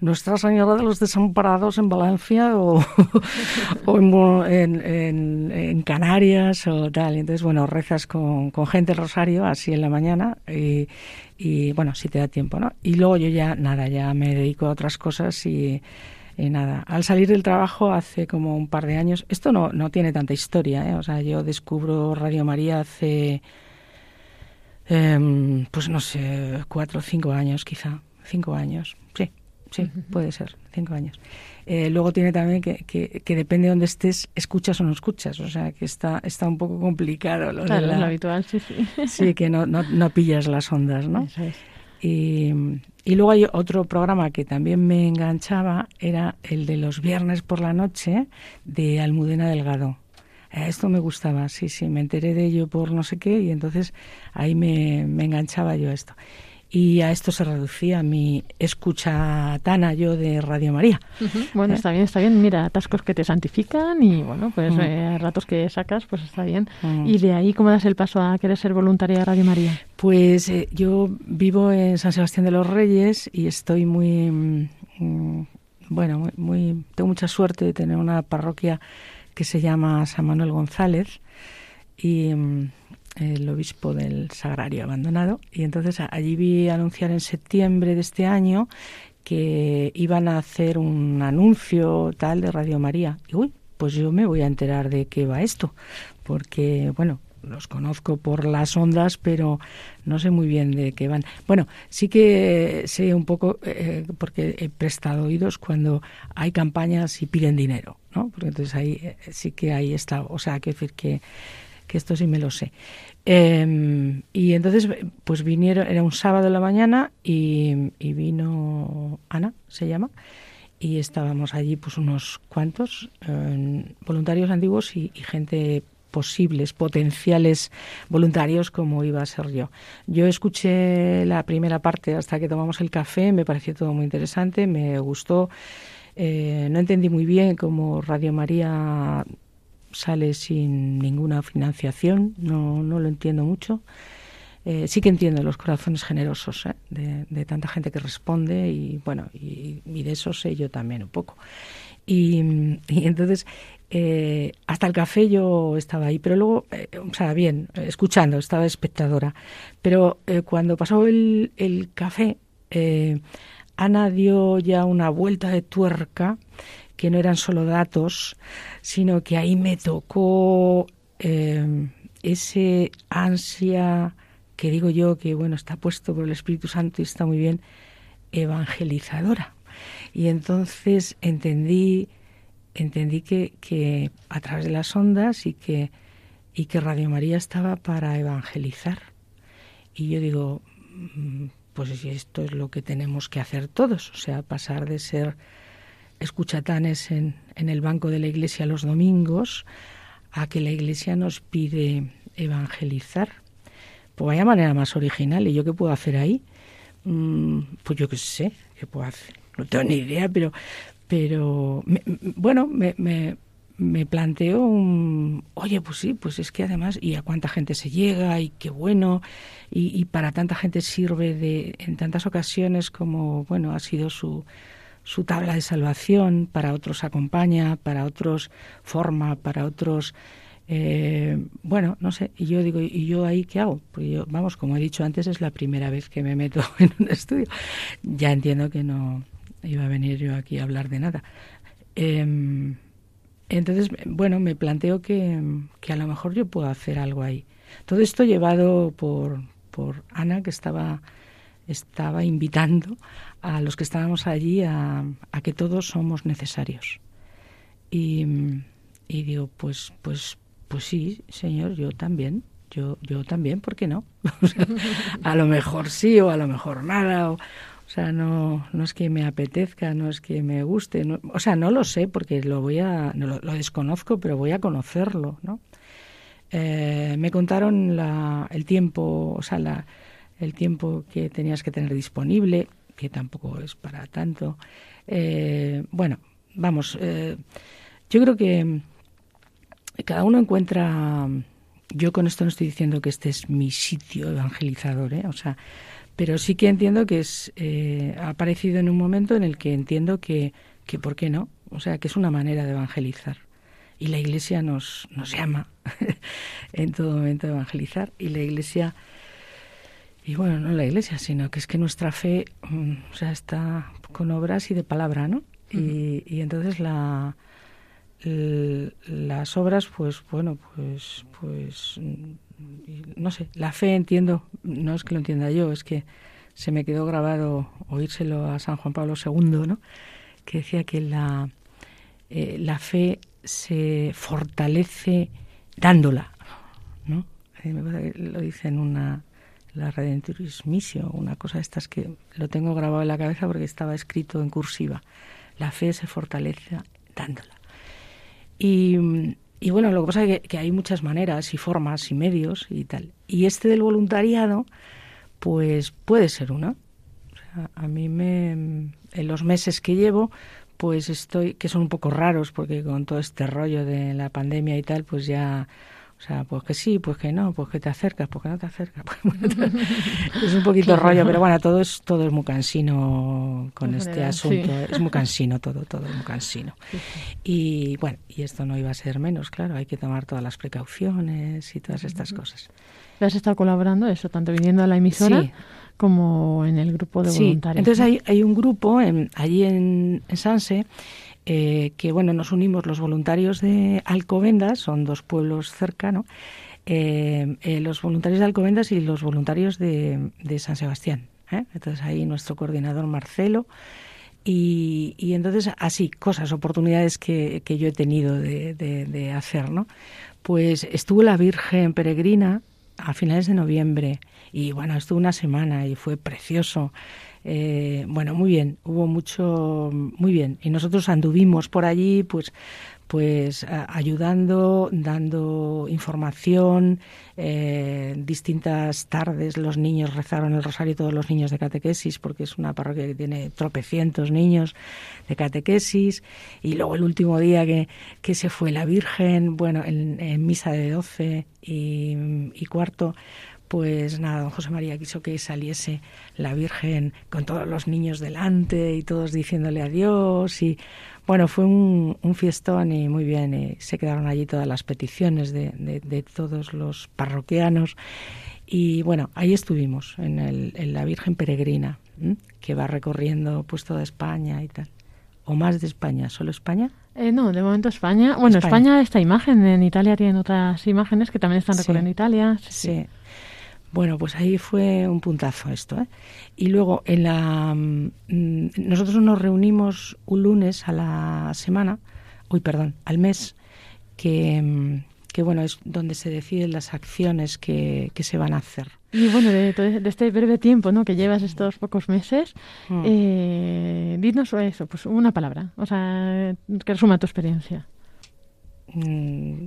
Nuestra Señora de los Desamparados en Valencia o, en, en, en- Canarias o tal. Entonces, bueno, rezas con, con gente el rosario así en la mañana y, bueno, si te da tiempo, ¿no? Y luego yo ya, nada, ya me dedico a otras cosas y, Y nada, al salir del trabajo hace como un par de años, esto no, no tiene tanta historia, ¿eh? o sea, yo descubro Radio María hace, em, pues no sé, cuatro o cinco años quizá, cinco años, sí, sí, puede ser, cinco años. Eh, luego tiene también que, que, que, depende de dónde estés, escuchas o no escuchas, o sea, que está, está un poco complicado. Lo claro, de la, es lo habitual, sí, sí. Sí, que no, no, no pillas las ondas, ¿no? Eso es. Y, y, luego hay otro programa que también me enganchaba, era el de los viernes por la noche de Almudena Delgado. Esto me gustaba, sí, sí, me enteré de ello por no sé qué y entonces ahí me, me enganchaba yo a esto y a esto se reducía mi escucha tana yo de Radio María. Uh -huh. Bueno, ¿Eh? está bien, está bien. Mira, atascos que te santifican y bueno, pues uh -huh. eh, ratos que sacas, pues está bien. Uh -huh. Y de ahí, ¿cómo das el paso a querer ser voluntaria de Radio María? Pues eh, yo vivo en San Sebastián de los Reyes y estoy muy, mm, bueno, muy, muy, tengo mucha suerte de tener una parroquia que se llama San Manuel González y mm, el obispo del Sagrario abandonado y entonces allí vi anunciar en septiembre de este año que iban a hacer un anuncio tal de Radio María y uy pues yo me voy a enterar de qué va esto porque bueno los conozco por las ondas, pero no sé muy bien de qué van. Bueno, sí que sé un poco, eh, porque he prestado oídos cuando hay campañas y piden dinero, ¿no? Porque entonces ahí eh, sí que ahí está, o sea, que decir que que esto sí me lo sé. Eh, y entonces, pues vinieron, era un sábado en la mañana y, vino Ana, se llama, y estábamos allí pues unos cuantos eh, voluntarios antiguos y, y, gente posibles, potenciales voluntarios como iba a ser yo. Yo escuché la primera parte hasta que tomamos el café, me pareció todo muy interesante, me gustó. Eh, no entendí muy bien cómo Radio María sale sin ninguna financiación, no, no lo entiendo mucho. Eh, sí que entiendo los corazones generosos ¿eh? de, de, tanta gente que responde y bueno, y, y, de eso sé yo también un poco. Y, y entonces, eh, hasta el café yo estaba ahí, pero luego, eh, o sea, bien, escuchando, estaba espectadora. Pero eh, cuando pasó el, el café, Ana dio ya una vuelta de tuerca que no eran solo datos, sino que ahí me tocó eh, ese ansia que digo yo que bueno está puesto por el Espíritu Santo y está muy bien evangelizadora. Y entonces entendí entendí que, que a través de las ondas y que y que Radio María estaba para evangelizar. Y yo digo, mm, pues esto es lo que tenemos que hacer todos, o sea, pasar de ser escuchatanes en, en el banco de la iglesia los domingos a que la iglesia nos pide evangelizar. Pues vaya manera más original. ¿Y yo qué puedo hacer ahí? Mm, pues yo qué sé, qué puedo hacer. No tengo ni idea, pero, pero me, bueno, me, me, me planteo un, oye, pues sí, pues es que además, y a cuánta gente se llega, y qué bueno, y, y para tanta gente sirve de, en tantas ocasiones como, bueno, ha sido su, su tabla de salvación, para otros acompaña, para otros forma, para otros... Eh, bueno, no sé, y yo digo, ¿y yo ahí qué hago? Pues yo, vamos, como he dicho antes, es la primera vez que me meto en un estudio. Ya entiendo que no iba a venir yo aquí a hablar de nada. Eh, entonces, bueno, me planteo que, que, a lo mejor yo puedo hacer algo ahí. Todo esto llevado por, por Ana, que estaba, estaba invitando a los que estábamos allí a, a que todos somos necesarios. Y, digo, pues, pues, pues sí, señor, yo también. Yo, yo también, ¿por qué no? A lo mejor sí o a lo mejor nada. O, sea, no, no es que me apetezca, no es que me guste. No, o sea, no lo sé porque lo voy a, lo, lo, desconozco, pero voy a conocerlo, ¿no? Eh, me contaron la, el tiempo, o sea, la, el tiempo que tenías que tener disponible que tampoco es para tanto. Eh, bueno, vamos, eh, yo creo que cada uno encuentra, yo con esto no estoy diciendo que este es mi sitio evangelizador, ¿eh? o sea, pero sí que entiendo que es, eh, ha aparecido en un momento en el que entiendo que, que, ¿por qué no? O sea, que es una manera de evangelizar. Y la Iglesia nos, nos llama en todo momento a evangelizar. Y la Iglesia y bueno, no la iglesia, sino que es que nuestra fe, mm, o sea, está con obras y de palabra, ¿no? y, y entonces la, las obras, pues bueno, pues, pues, mm, no sé, la fe entiendo, no es que lo entienda yo, es que se me quedó grabado oírselo a San Juan Pablo II, ¿no? Que decía que la, eh, la fe se fortalece dándola, ¿no? Eh, me parece que lo dice en una la Redentoris Missio, una cosa de estas que lo tengo grabado en la cabeza porque estaba escrito en cursiva. La fe se fortalece dándola. Y, y bueno, lo que pasa es que, hay muchas maneras y formas y medios y tal. Y este del voluntariado, pues puede ser una. A mí me, en los meses que llevo, pues estoy, que son un poco raros porque con todo este rollo de la pandemia y tal, pues ya, o sea, pues que sí, pues que no, pues que te acercas, pues que no te acercas. es un poquito rollo, pero bueno, todo es, todo es muy cansino con En este general, asunto. sí. Es muy cansino todo, todo es muy cansino. Y bueno, y esto no iba a ser menos, claro, hay que tomar todas las precauciones y todas estas cosas. Has estado colaborando eso, tanto viniendo a la emisora Sí. como en el grupo de Sí, voluntarios. entonces ¿no? hay, hay un grupo en- allí en, en Sanse eh, que, bueno, nos unimos los voluntarios de Alcobendas, son dos pueblos cercanos, eh, eh, los voluntarios de Alcobendas y los voluntarios de, de San Sebastián. Entonces ahí nuestro coordinador Marcelo. Y, entonces así, cosas, oportunidades que, que yo he tenido de, de- de hacer, ¿no? Pues estuvo la Virgen Peregrina a finales de noviembre y bueno, estuvo una semana y fue precioso. Eh, bueno, muy bien, hubo mucho, muy bien. Y nosotros anduvimos por allí, pues, pues ayudando, dando información. eh, distintas tardes los niños rezaron el rosario, todos los niños de catequesis, porque es una parroquia que tiene tropecientos niños de catequesis. Y luego el último día que, que se fue la Virgen, bueno, en, en misa de doce y, y cuarto, pues nada, don José María quiso que saliese la Virgen con todos los niños delante y todos diciéndole adiós y bueno, fue un, un fiestón y muy bien, y se quedaron allí todas las peticiones de, de- de todos los parroquianos y bueno, ahí estuvimos en, el, en la Virgen Peregrina, ¿m? que va recorriendo pues toda España y tal. O más de España, ¿solo España? Eh, no, de momento España. Bueno, España. España. esta imagen. En Italia tienen otras imágenes que también están Sí. recorriendo Italia. Sí, sí. Sí. Bueno, pues ahí fue un puntazo esto. ¿eh? Y luego, en la, mm, nosotros nos reunimos un lunes a la semana, uy, perdón, al mes, que, mm, que bueno, es donde se deciden las acciones que, que se van a hacer. Y bueno, de, este breve tiempo ¿no? que llevas estos pocos meses, Mm. eh, dinos eso, pues una palabra, o sea, que resuma tu experiencia. Mm,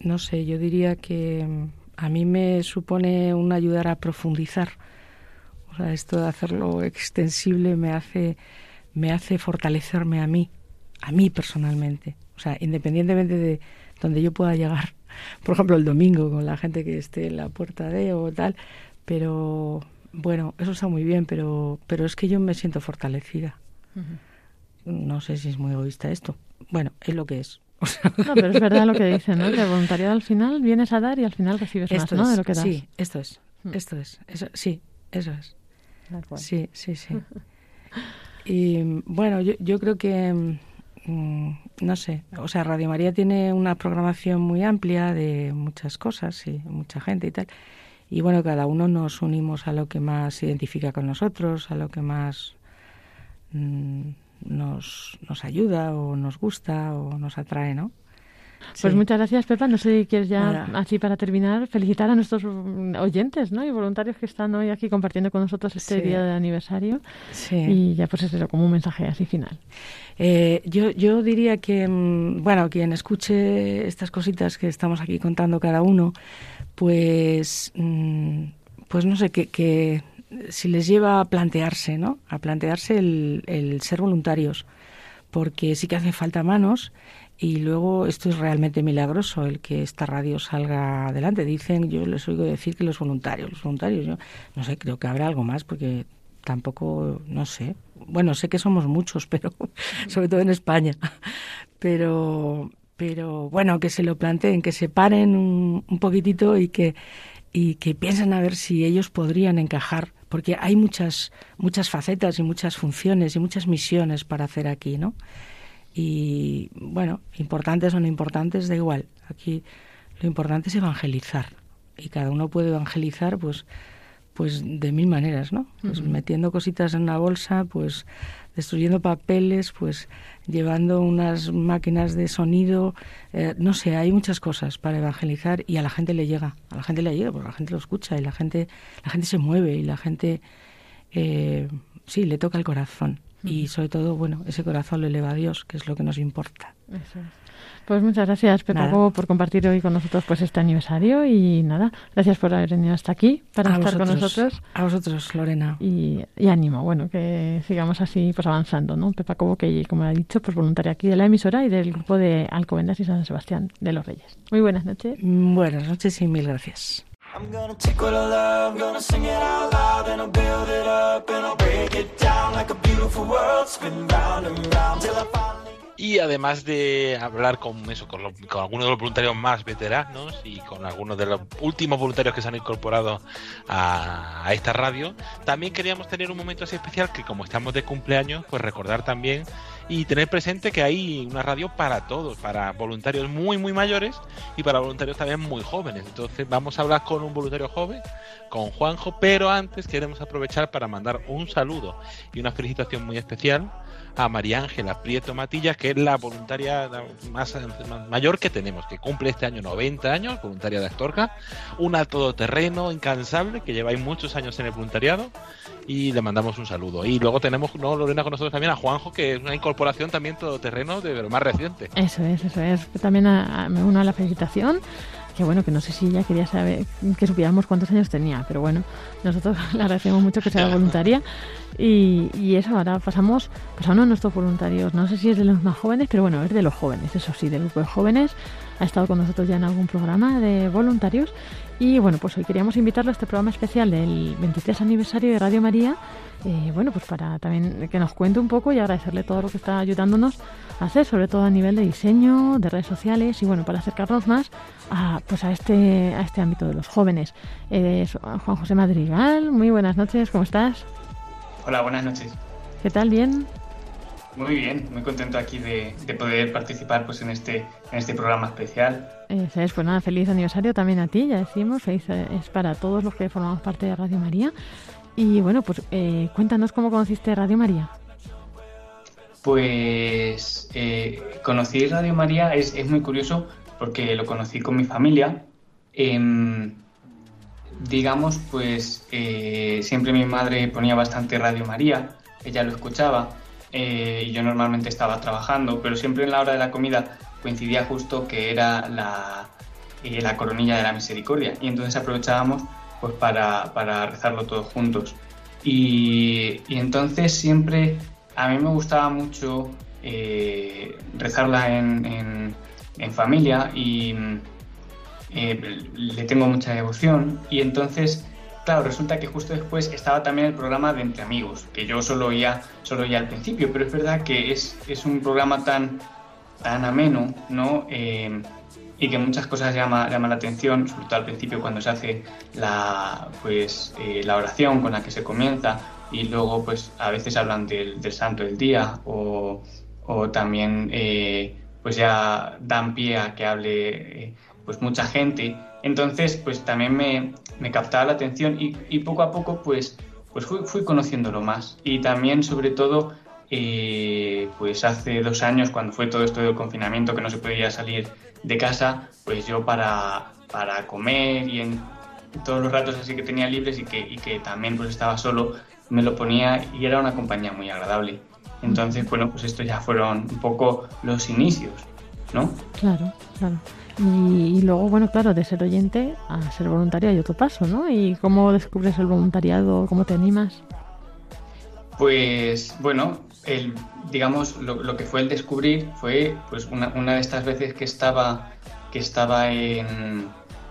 no sé, yo diría que a mí me supone un ayudar a profundizar. O sea, esto de hacerlo extensible me hace, me hace fortalecerme a mí, a mí personalmente. O sea, independientemente de donde yo pueda llegar. Por ejemplo, el domingo con la gente que esté en la puerta de o tal. Pero bueno, eso está muy bien, pero, pero es que yo me siento fortalecida. No sé si es muy egoísta esto. Bueno, es lo que es. O sea, No, pero es verdad lo que dicen, ¿no? Que voluntariado al final vienes a dar y al final recibes más, ¿no? es, De lo que das. Sí, esto es. Mm. Esto es. Eso, sí, eso es. Sí, sí, sí. Y bueno, yo, yo creo que, mm, no sé, o sea, Radio María tiene una programación muy amplia de muchas cosas y mucha gente y tal. Y bueno, cada uno nos unimos a lo que más se identifica con nosotros, a lo que más mm, nos, nos ayuda o nos gusta o nos atrae, ¿no? Pues Sí. muchas gracias, Pepa. No sé si quieres ya, Nada. así para terminar, felicitar a nuestros mm, oyentes ¿no? y voluntarios que están hoy aquí compartiendo con nosotros este Sí. día de aniversario. Sí. Y ya pues es eso, como un mensaje así final. Eh, yo, yo diría que, mm, bueno, quien escuche estas cositas que estamos aquí contando cada uno, pues, mm, pues no sé, que, que si les lleva a plantearse, ¿no? A plantearse el, el ser voluntarios, porque sí que hace falta manos y luego esto es realmente milagroso, el que esta radio salga adelante. Dicen, yo les oigo decir que los voluntarios, los voluntarios, yo no sé, creo que habrá algo más porque tampoco, no sé. Bueno, sé que somos muchos, pero sobre todo en España. Pero, pero bueno, que se lo planteen, que se paren un, un poquitito y que y que piensen a ver si ellos podrían encajar, porque hay muchas, muchas facetas y muchas funciones y muchas misiones para hacer aquí, ¿no? Y bueno, importantes o no importantes, da igual. Aquí lo importante es evangelizar. Y cada uno puede evangelizar, pues, pues de mil maneras, ¿no? Pues metiendo cositas en una bolsa, pues destruyendo papeles, pues llevando unas máquinas de sonido, eh, no sé, hay muchas cosas para evangelizar y a la gente le llega, a la gente le llega porque la gente lo escucha y la gente, la gente se mueve y la gente, eh, sí, le toca el corazón y sobre todo, bueno, ese corazón lo eleva a Dios, que es lo que nos importa. Eso es. Pues muchas gracias, Pepa, por compartir hoy con nosotros pues este aniversario y nada, gracias por haber venido hasta aquí para estar con nosotros. A vosotros, Lorena. Y, ánimo, bueno, que sigamos así pues avanzando, ¿no? Pepa Cobo, que como ha dicho, pues voluntaria aquí de la emisora y del grupo de Alcobendas y San Sebastián de los Reyes. Muy buenas noches. Buenas noches y mil gracias. Y además de hablar con eso, con, algunos de los voluntarios más veteranos y con algunos de los últimos voluntarios que se han incorporado a, esta radio, también queríamos tener un momento así especial que como estamos de cumpleaños, pues recordar también y tener presente que hay una radio para todos, para voluntarios muy muy mayores y para voluntarios también muy jóvenes. Entonces vamos a hablar con un voluntario joven, con Juanjo, pero antes queremos aprovechar para mandar un saludo y una felicitación muy especial a María Ángela Prieto Matillas, que es la voluntaria más, mayor que tenemos, que cumple este año 90 años, voluntaria de Astorga, una todoterreno incansable, que lleváis muchos años en el voluntariado, y le mandamos un saludo. Y luego tenemos, ¿no, Lorena, con nosotros también a Juanjo, que es una incorporación también todoterreno de lo más reciente. Eso es, eso es. También me uno a la felicitación que bueno, que no sé si ella quería saber, que supiéramos cuántos años tenía, pero bueno, nosotros le agradecemos mucho que sea voluntaria. Y, y eso, ahora pasamos pues a uno de nuestros voluntarios, no sé si es de los más jóvenes, pero bueno, es de los jóvenes, eso sí, del grupo de jóvenes, ha estado con nosotros ya en algún programa de voluntarios. Y bueno, pues hoy queríamos invitarlo a este programa especial del 23 aniversario de Radio María, eh, bueno, pues para también que nos cuente un poco y agradecerle todo lo que está ayudándonos a hacer, sobre todo a nivel de diseño, de redes sociales y bueno, para acercarnos más a, pues a este, a este ámbito de los jóvenes. Eh, Juan José Madrigal, muy buenas noches, ¿cómo estás? Hola, buenas noches. ¿Qué tal? ¿Bien? Muy bien, muy contento aquí de, poder participar pues en este, en este programa especial. Eso es, pues nada, feliz aniversario también a ti, ya decimos, feliz eh, es para todos los que formamos parte de Radio María. Y bueno, pues eh, cuéntanos cómo conociste Radio María. Pues eh, conocí Radio María, es, muy curioso porque lo conocí con mi familia. Em, digamos, pues eh, siempre mi madre ponía bastante Radio María, ella lo escuchaba y yo normalmente estaba trabajando, pero siempre en la hora de la comida coincidía justo que era la, la coronilla de la misericordia y entonces aprovechábamos pues para, para rezarlo todos juntos. Y, entonces siempre a mí me gustaba mucho eh, rezarla en, en, familia y eh, le tengo mucha devoción y entonces claro, resulta que justo después estaba también el programa de Entre Amigos, que yo solo oía, solo oía al principio, pero es verdad que es, es un programa tan, tan ameno, ¿no? Eh, y que muchas cosas llama, llama la atención, sobre todo al principio cuando se hace la, pues, eh, la oración con la que se comienza y luego pues a veces hablan del, santo del día o, o también eh, pues ya dan pie a que hable eh, pues mucha gente. Entonces pues también me, me captaba la atención y, y, poco a poco pues, pues fui, fui conociéndolo más y también sobre todo pues hace dos años cuando fue todo esto del confinamiento que no se podía salir de casa, pues yo para, para comer y en todos los ratos así que tenía libres y que, y que también pues estaba solo, me lo ponía y era una compañía muy agradable. Entonces, bueno, pues estos ya fueron un poco los inicios, ¿no? Claro, claro. Y, luego, bueno, claro, de ser oyente a ser voluntario hay otro paso, ¿no? ¿Y cómo descubres el voluntariado? ¿Cómo te animas? Pues bueno, el, digamos, lo, que fue el descubrir fue pues una, una, de estas veces que estaba, que estaba en,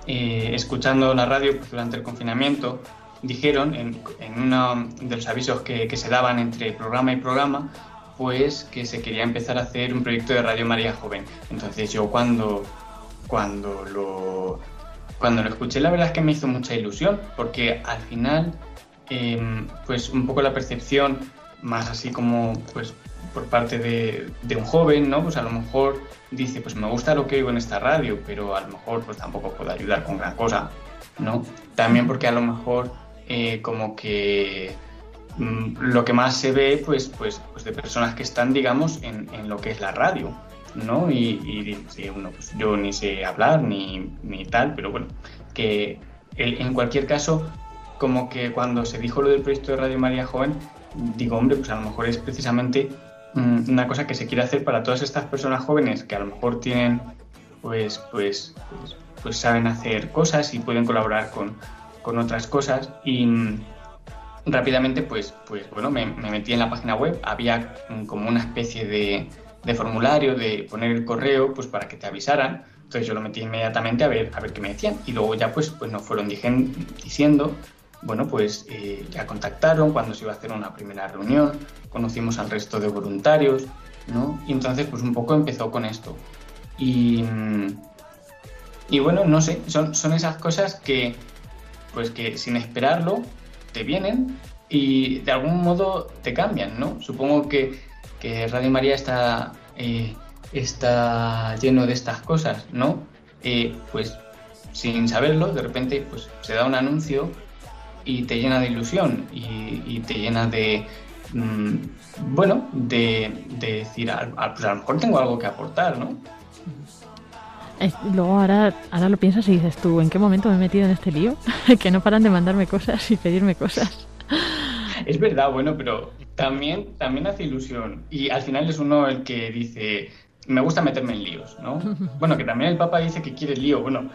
eh, escuchando la radio pues, durante el confinamiento, dijeron en, en uno de los avisos que, se daban entre programa y programa, pues que se quería empezar a hacer un proyecto de Radio María Joven. Entonces yo cuando, cuando lo, cuando lo escuché la verdad es que me hizo mucha ilusión, porque al final, em, pues un poco la percepción más así como pues por parte de, de, un joven, ¿no? Pues a lo mejor dice, pues me gusta lo que oigo en esta radio, pero a lo mejor pues tampoco puedo ayudar con gran cosa, ¿no? También porque a lo mejor eh, como que mm, lo que más se ve, pues, pues, pues de personas que están, digamos, en, en lo que es la radio, ¿no? Y, y uno, pues yo ni sé hablar ni, ni tal, pero bueno, que en cualquier caso, como que cuando se dijo lo del proyecto de Radio María Joven, digo, hombre, pues a lo mejor es precisamente mm, una cosa que se quiere hacer para todas estas personas jóvenes que a lo mejor tienen, pues, pues, pues, pues saben hacer cosas y pueden colaborar con, con otras cosas y mm, rápidamente, pues, pues bueno, me, me, metí en la página web, había mm, como una especie de, de, formulario de poner el correo, pues para que te avisaran. Entonces yo lo metí inmediatamente a ver, a ver qué me decían y luego ya pues, pues nos fueron diciendo bueno, pues eh, ya contactaron cuando se iba a hacer una primera reunión, conocimos al resto de voluntarios, ¿no? Y entonces, pues un poco empezó con esto. Y, y bueno, no sé, son, son esas cosas que, pues que sin esperarlo, te vienen y de algún modo te cambian, ¿no? Supongo que, que Radio María está, eh, está lleno de estas cosas, ¿no? Eh, pues sin saberlo, de repente pues, se da un anuncio y te llena de ilusión y, y te llena de, mmm, bueno, de, de decir, a, a, pues a lo mejor tengo algo que aportar, ¿no? Eh, luego ahora, ahora lo piensas y dices tú, ¿en qué momento me he metido en este lío? que no paran de mandarme cosas y pedirme cosas. Es verdad, bueno, pero también, también hace ilusión. Y al final es uno el que dice, me gusta meterme en líos, ¿no? Bueno, que también el Papa dice que quiere lío. Bueno,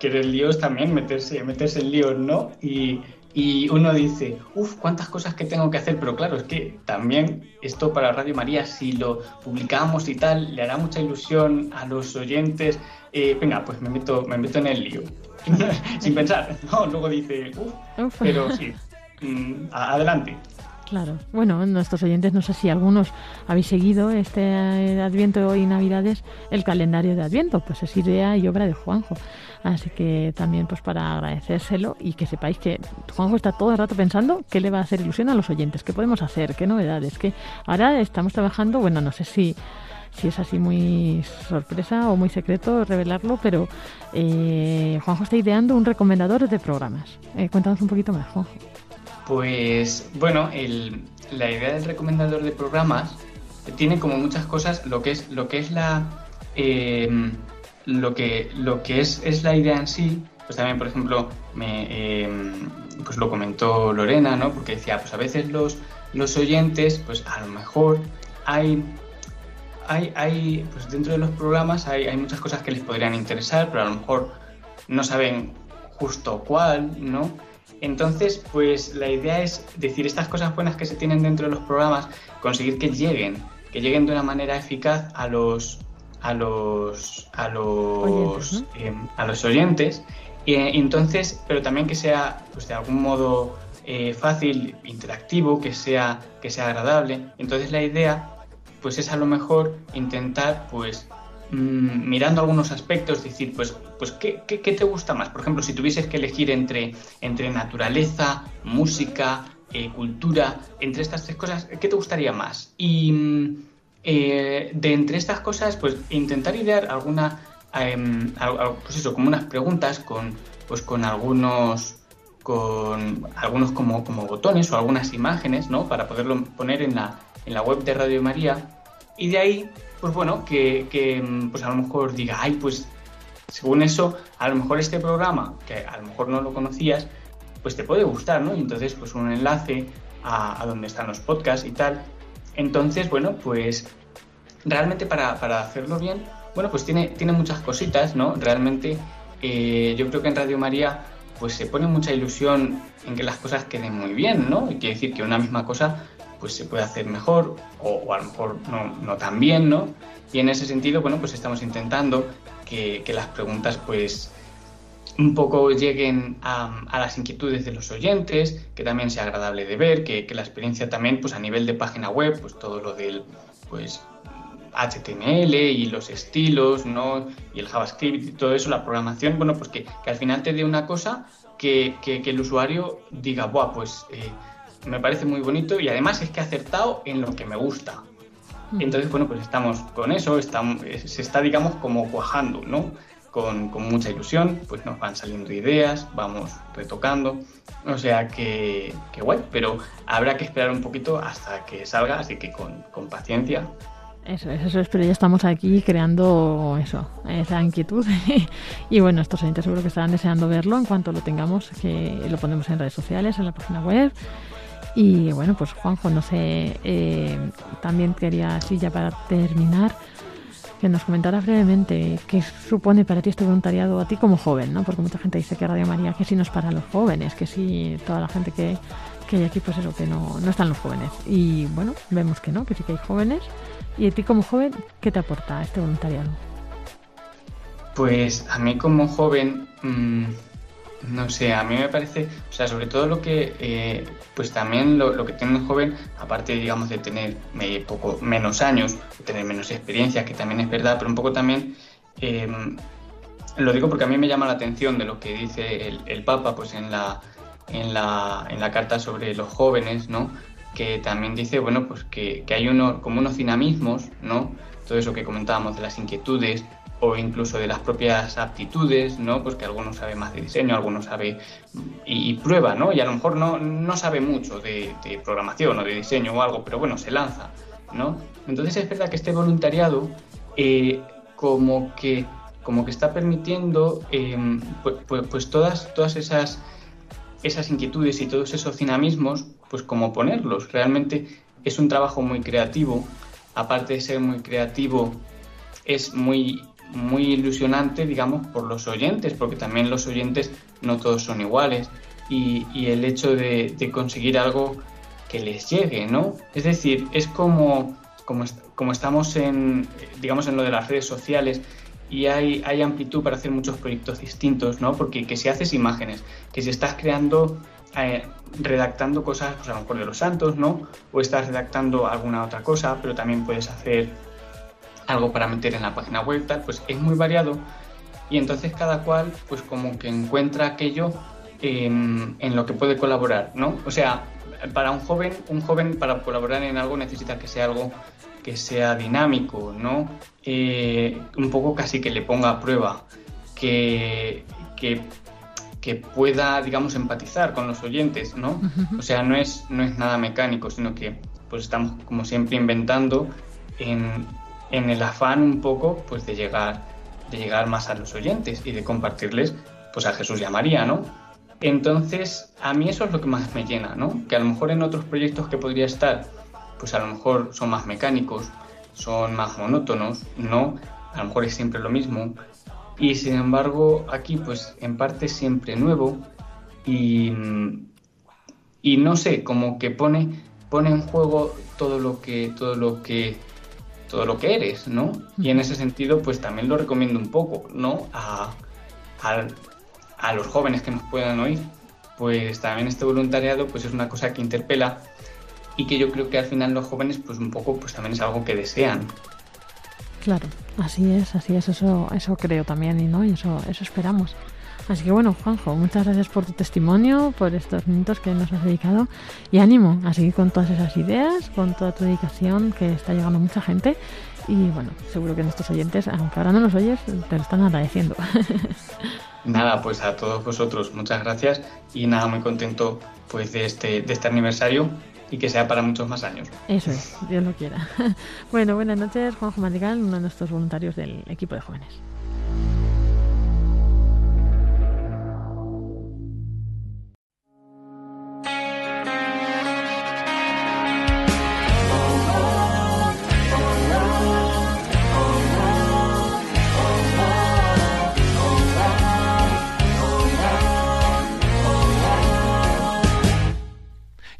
querer líos también, meterse, meterse en líos, ¿no? Y, y uno dice, uff, cuántas cosas que tengo que hacer, pero claro, es que también esto para Radio María, si lo publicamos y tal, le hará mucha ilusión a los oyentes. Eh, venga, pues me meto, me meto en el lío. Sin pensar, ¿no? Luego dice, uff, pero sí, mm, adelante. Claro. Bueno, nuestros oyentes, no sé si algunos habéis seguido este Adviento y Navidades, el calendario de Adviento, pues es idea y obra de Juanjo. Así que también pues para agradecérselo y que sepáis que Juanjo está todo el rato pensando qué le va a hacer ilusión a los oyentes, qué podemos hacer, qué novedades, que ahora estamos trabajando, bueno, no sé si si es así muy sorpresa o muy secreto revelarlo, pero eh, Juanjo está ideando un recomendador de programas. Eh, cuéntanos un poquito más, Juanjo. Pues bueno, el, la idea del recomendador de programas tiene como muchas cosas lo que es lo que es la eh, lo que lo que es, es la idea en sí pues también por ejemplo me eh, pues lo comentó Lorena no porque decía pues a veces los los oyentes pues a lo mejor hay hay, hay pues dentro de los programas hay, hay muchas cosas que les podrían interesar pero a lo mejor no saben justo cuál no entonces, pues la idea es decir estas cosas buenas que se tienen dentro de los programas, conseguir que lleguen, que lleguen de una manera eficaz a los a los a los oyentes, ¿no? eh, a los oyentes. Y, entonces, pero también que sea pues de algún modo eh, fácil, interactivo, que sea que sea agradable. Entonces la idea pues es a lo mejor intentar pues mmm, mirando algunos aspectos, decir, pues, pues ¿qué, qué, te gusta más? Por ejemplo, si tuvieses que elegir entre, entre naturaleza, música, eh, cultura, entre estas tres cosas, ¿qué te gustaría más? Y eh, de entre estas cosas, pues intentar idear alguna, eh, pues eso, como unas preguntas con, pues con algunos con algunos como, como botones o algunas imágenes, ¿no? Para poderlo poner en la, en la web de Radio María. Y de ahí pues bueno, que, que, pues a lo mejor diga, ay, pues según eso, a lo mejor este programa, que a lo mejor no lo conocías, pues te puede gustar, ¿no? Y entonces, pues un enlace a, a donde están los podcasts y tal. Entonces, bueno, pues realmente para, para hacerlo bien, bueno, pues tiene, tiene muchas cositas, ¿no? Realmente eh, yo creo que en Radio María pues se pone mucha ilusión en que las cosas queden muy bien, ¿no? Y quiere decir que una misma cosa pues se puede hacer mejor o, o a lo mejor no, no, tan bien, ¿no? Y en ese sentido, bueno, pues estamos intentando que, que las preguntas pues un poco lleguen a, a, las inquietudes de los oyentes, que también sea agradable de ver, que, que, la experiencia también, pues a nivel de página web, pues todo lo del, pues HTML y los estilos, ¿no? Y el JavaScript y todo eso, la programación, bueno, pues que, al final te dé una cosa que, el usuario diga, Buah, pues eh, me parece muy bonito y además es que ha acertado en lo que me gusta. Mm. Entonces, bueno, pues estamos con eso, estamos, se está, digamos, como cuajando, ¿no? Con, con, mucha ilusión, pues nos van saliendo ideas, vamos retocando, o sea que, que guay, pero habrá que esperar un poquito hasta que salga, así que con, con paciencia eso es, eso es, pero ya estamos aquí creando eso, esa inquietud. y bueno, estos oyentes seguro que estarán deseando verlo en cuanto lo tengamos, que lo ponemos en redes sociales, en la página web. Y bueno, pues Juanjo, no sé, eh, también quería, así ya para terminar, que nos comentara brevemente qué supone para ti este voluntariado a ti como joven, ¿no? Porque mucha gente dice que Radio María, que si no es para los jóvenes, que si toda la gente que, que hay aquí, pues eso, que no, no están los jóvenes. Y bueno, vemos que no, que sí que hay jóvenes ¿Y a ti como joven, qué te aporta este voluntariado? Pues a mí como joven, mm, no sé, a mí me parece, o sea, sobre todo lo que, eh, pues también lo, que tiene un joven, aparte, digamos, de tener eh, poco menos años, tener menos experiencia, que también es verdad, pero un poco también, em, lo digo porque a mí me llama la atención de lo que dice el, el Papa, pues en la, en la, en la carta sobre los jóvenes, ¿no? que también dice, bueno, pues que, hay uno, como unos dinamismos, ¿no? Todo eso que comentábamos de las inquietudes o incluso de las propias aptitudes, ¿no? Pues que algunos sabe más de diseño, algunos sabe y, prueba, ¿no? Y a lo mejor no, no sabe mucho de, programación o de diseño o algo, pero bueno, se lanza, ¿no? Entonces es verdad que este voluntariado eh, como que como que está permitiendo pues, pues, todas, todas esas, esas inquietudes y todos esos dinamismos pues cómo ponerlos. Realmente es un trabajo muy creativo, aparte de ser muy creativo, es muy, muy ilusionante, digamos, por los oyentes, porque también los oyentes no todos son iguales, y, el hecho de, conseguir algo que les llegue, ¿no? Es decir, es como, como, como estamos en, digamos, en lo de las redes sociales, y hay, hay, amplitud para hacer muchos proyectos distintos, ¿no? Porque que si haces imágenes, que si estás creando eh, redactando cosas, pues a lo mejor de los santos, ¿no? O estás redactando alguna otra cosa, pero también puedes hacer algo para meter en la página web, tal, pues es muy variado y entonces cada cual pues como que encuentra aquello en, lo que puede colaborar, ¿no? O sea, para un joven, un joven para colaborar en algo necesita que sea algo que sea dinámico, ¿no? Eh, un poco casi que le ponga a prueba, que, que que pueda, digamos, empatizar con los oyentes, ¿no? O sea, no es, no es nada mecánico, sino que pues estamos como siempre inventando en, en el afán un poco pues de llegar, de llegar más a los oyentes y de compartirles pues a Jesús y a María, ¿no? Entonces, a mí eso es lo que más me llena, ¿no? Que a lo mejor en otros proyectos que podría estar, pues a lo mejor son más mecánicos, son más monótonos, ¿no? A lo mejor es siempre lo mismo, y sin embargo aquí pues en parte siempre nuevo y, y no sé, como que pone, pone en juego todo lo que, todo lo que todo lo que eres, ¿no? Y en ese sentido, pues también lo recomiendo un poco, ¿no? A, a, los jóvenes que nos puedan oír. Pues también este voluntariado, pues es una cosa que interpela y que yo creo que al final los jóvenes, pues un poco, pues también es algo que desean. Claro, así es, así es, eso, eso creo también y no, y eso, eso esperamos. Así que bueno, Juanjo, muchas gracias por tu testimonio, por estos minutos que nos has dedicado y ánimo a seguir con todas esas ideas, con toda tu dedicación que está llegando a mucha gente y bueno, seguro que nuestros oyentes, aunque ahora no los oyes, te lo están agradeciendo. Nada, pues a todos vosotros muchas gracias y nada, muy contento pues de este, de este aniversario y que sea para muchos más años. Eso es, Dios lo quiera. Bueno, buenas noches, Juanjo Madrigal, uno de nuestros voluntarios del equipo de jóvenes.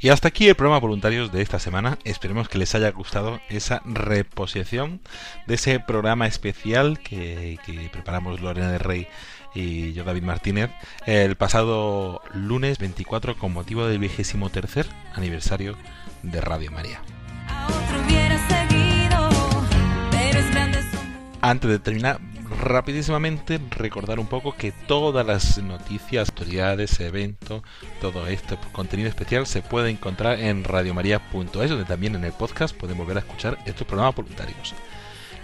Y hasta aquí el programa voluntarios de esta semana. Esperemos que les haya gustado esa reposición de ese programa especial que, preparamos Lorena de Rey y yo David Martínez el pasado lunes 24 con motivo del vigésimo tercer aniversario de Radio María. Antes de terminar, rapidísimamente recordar un poco que todas las noticias, autoridades, eventos, todo este contenido especial se puede encontrar en radiomaria.es, donde también en el podcast pueden volver a escuchar estos programas voluntarios.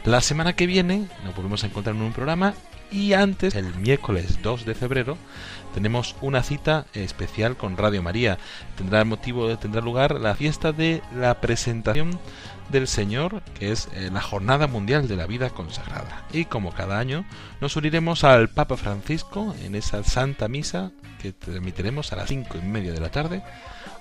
La semana que viene nos volvemos a encontrar en un programa y antes, el miércoles 2 de febrero, tenemos una cita especial con Radio María. Tendrá motivo, tendrá lugar la fiesta de la presentación del Señor, que es eh, la Jornada Mundial de la Vida Consagrada. Y como cada año, nos uniremos al Papa Francisco en esa Santa Misa que transmitiremos a las cinco y media de la tarde,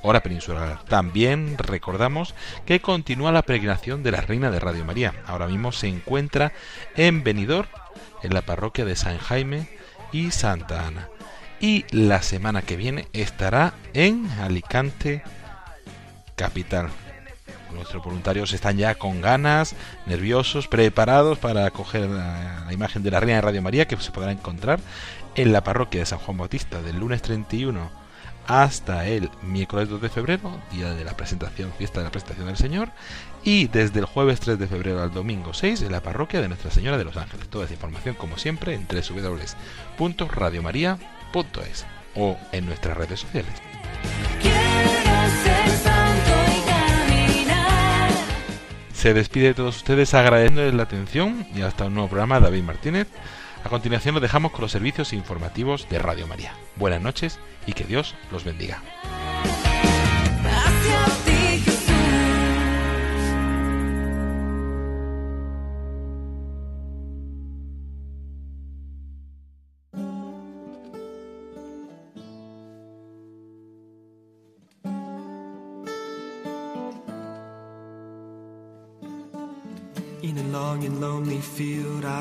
hora peninsular. También recordamos que continúa la peregrinación de la Reina de Radio María. Ahora mismo se encuentra en Benidorm, en la parroquia de San Jaime y Santa Ana. Y la semana que viene estará en Alicante, capital nuestros voluntarios están ya con ganas, nerviosos, preparados para acoger la, imagen de la Reina de Radio María que se podrá encontrar en la parroquia de San Juan Bautista del lunes 31 hasta el miércoles 2 de febrero, día de la presentación, fiesta de la presentación del Señor, y desde el jueves 3 de febrero al domingo 6 en la parroquia de Nuestra Señora de los Ángeles. Toda esa información, como siempre, en www.radiomaria.es o en nuestras redes sociales. Se despide de todos ustedes agradeciéndoles la atención y hasta un nuevo programa David Martínez. A continuación nos dejamos con los servicios informativos de Radio María. Buenas noches y que Dios los bendiga.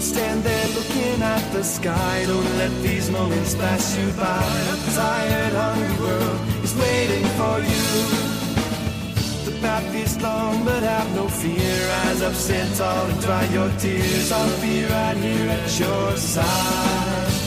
Don't stand there looking at the sky. Don't let these moments pass you by. A tired, hungry world is waiting for you. The path is long, but have no fear. Rise up, stand tall, and dry your tears. I'll be right here at your side.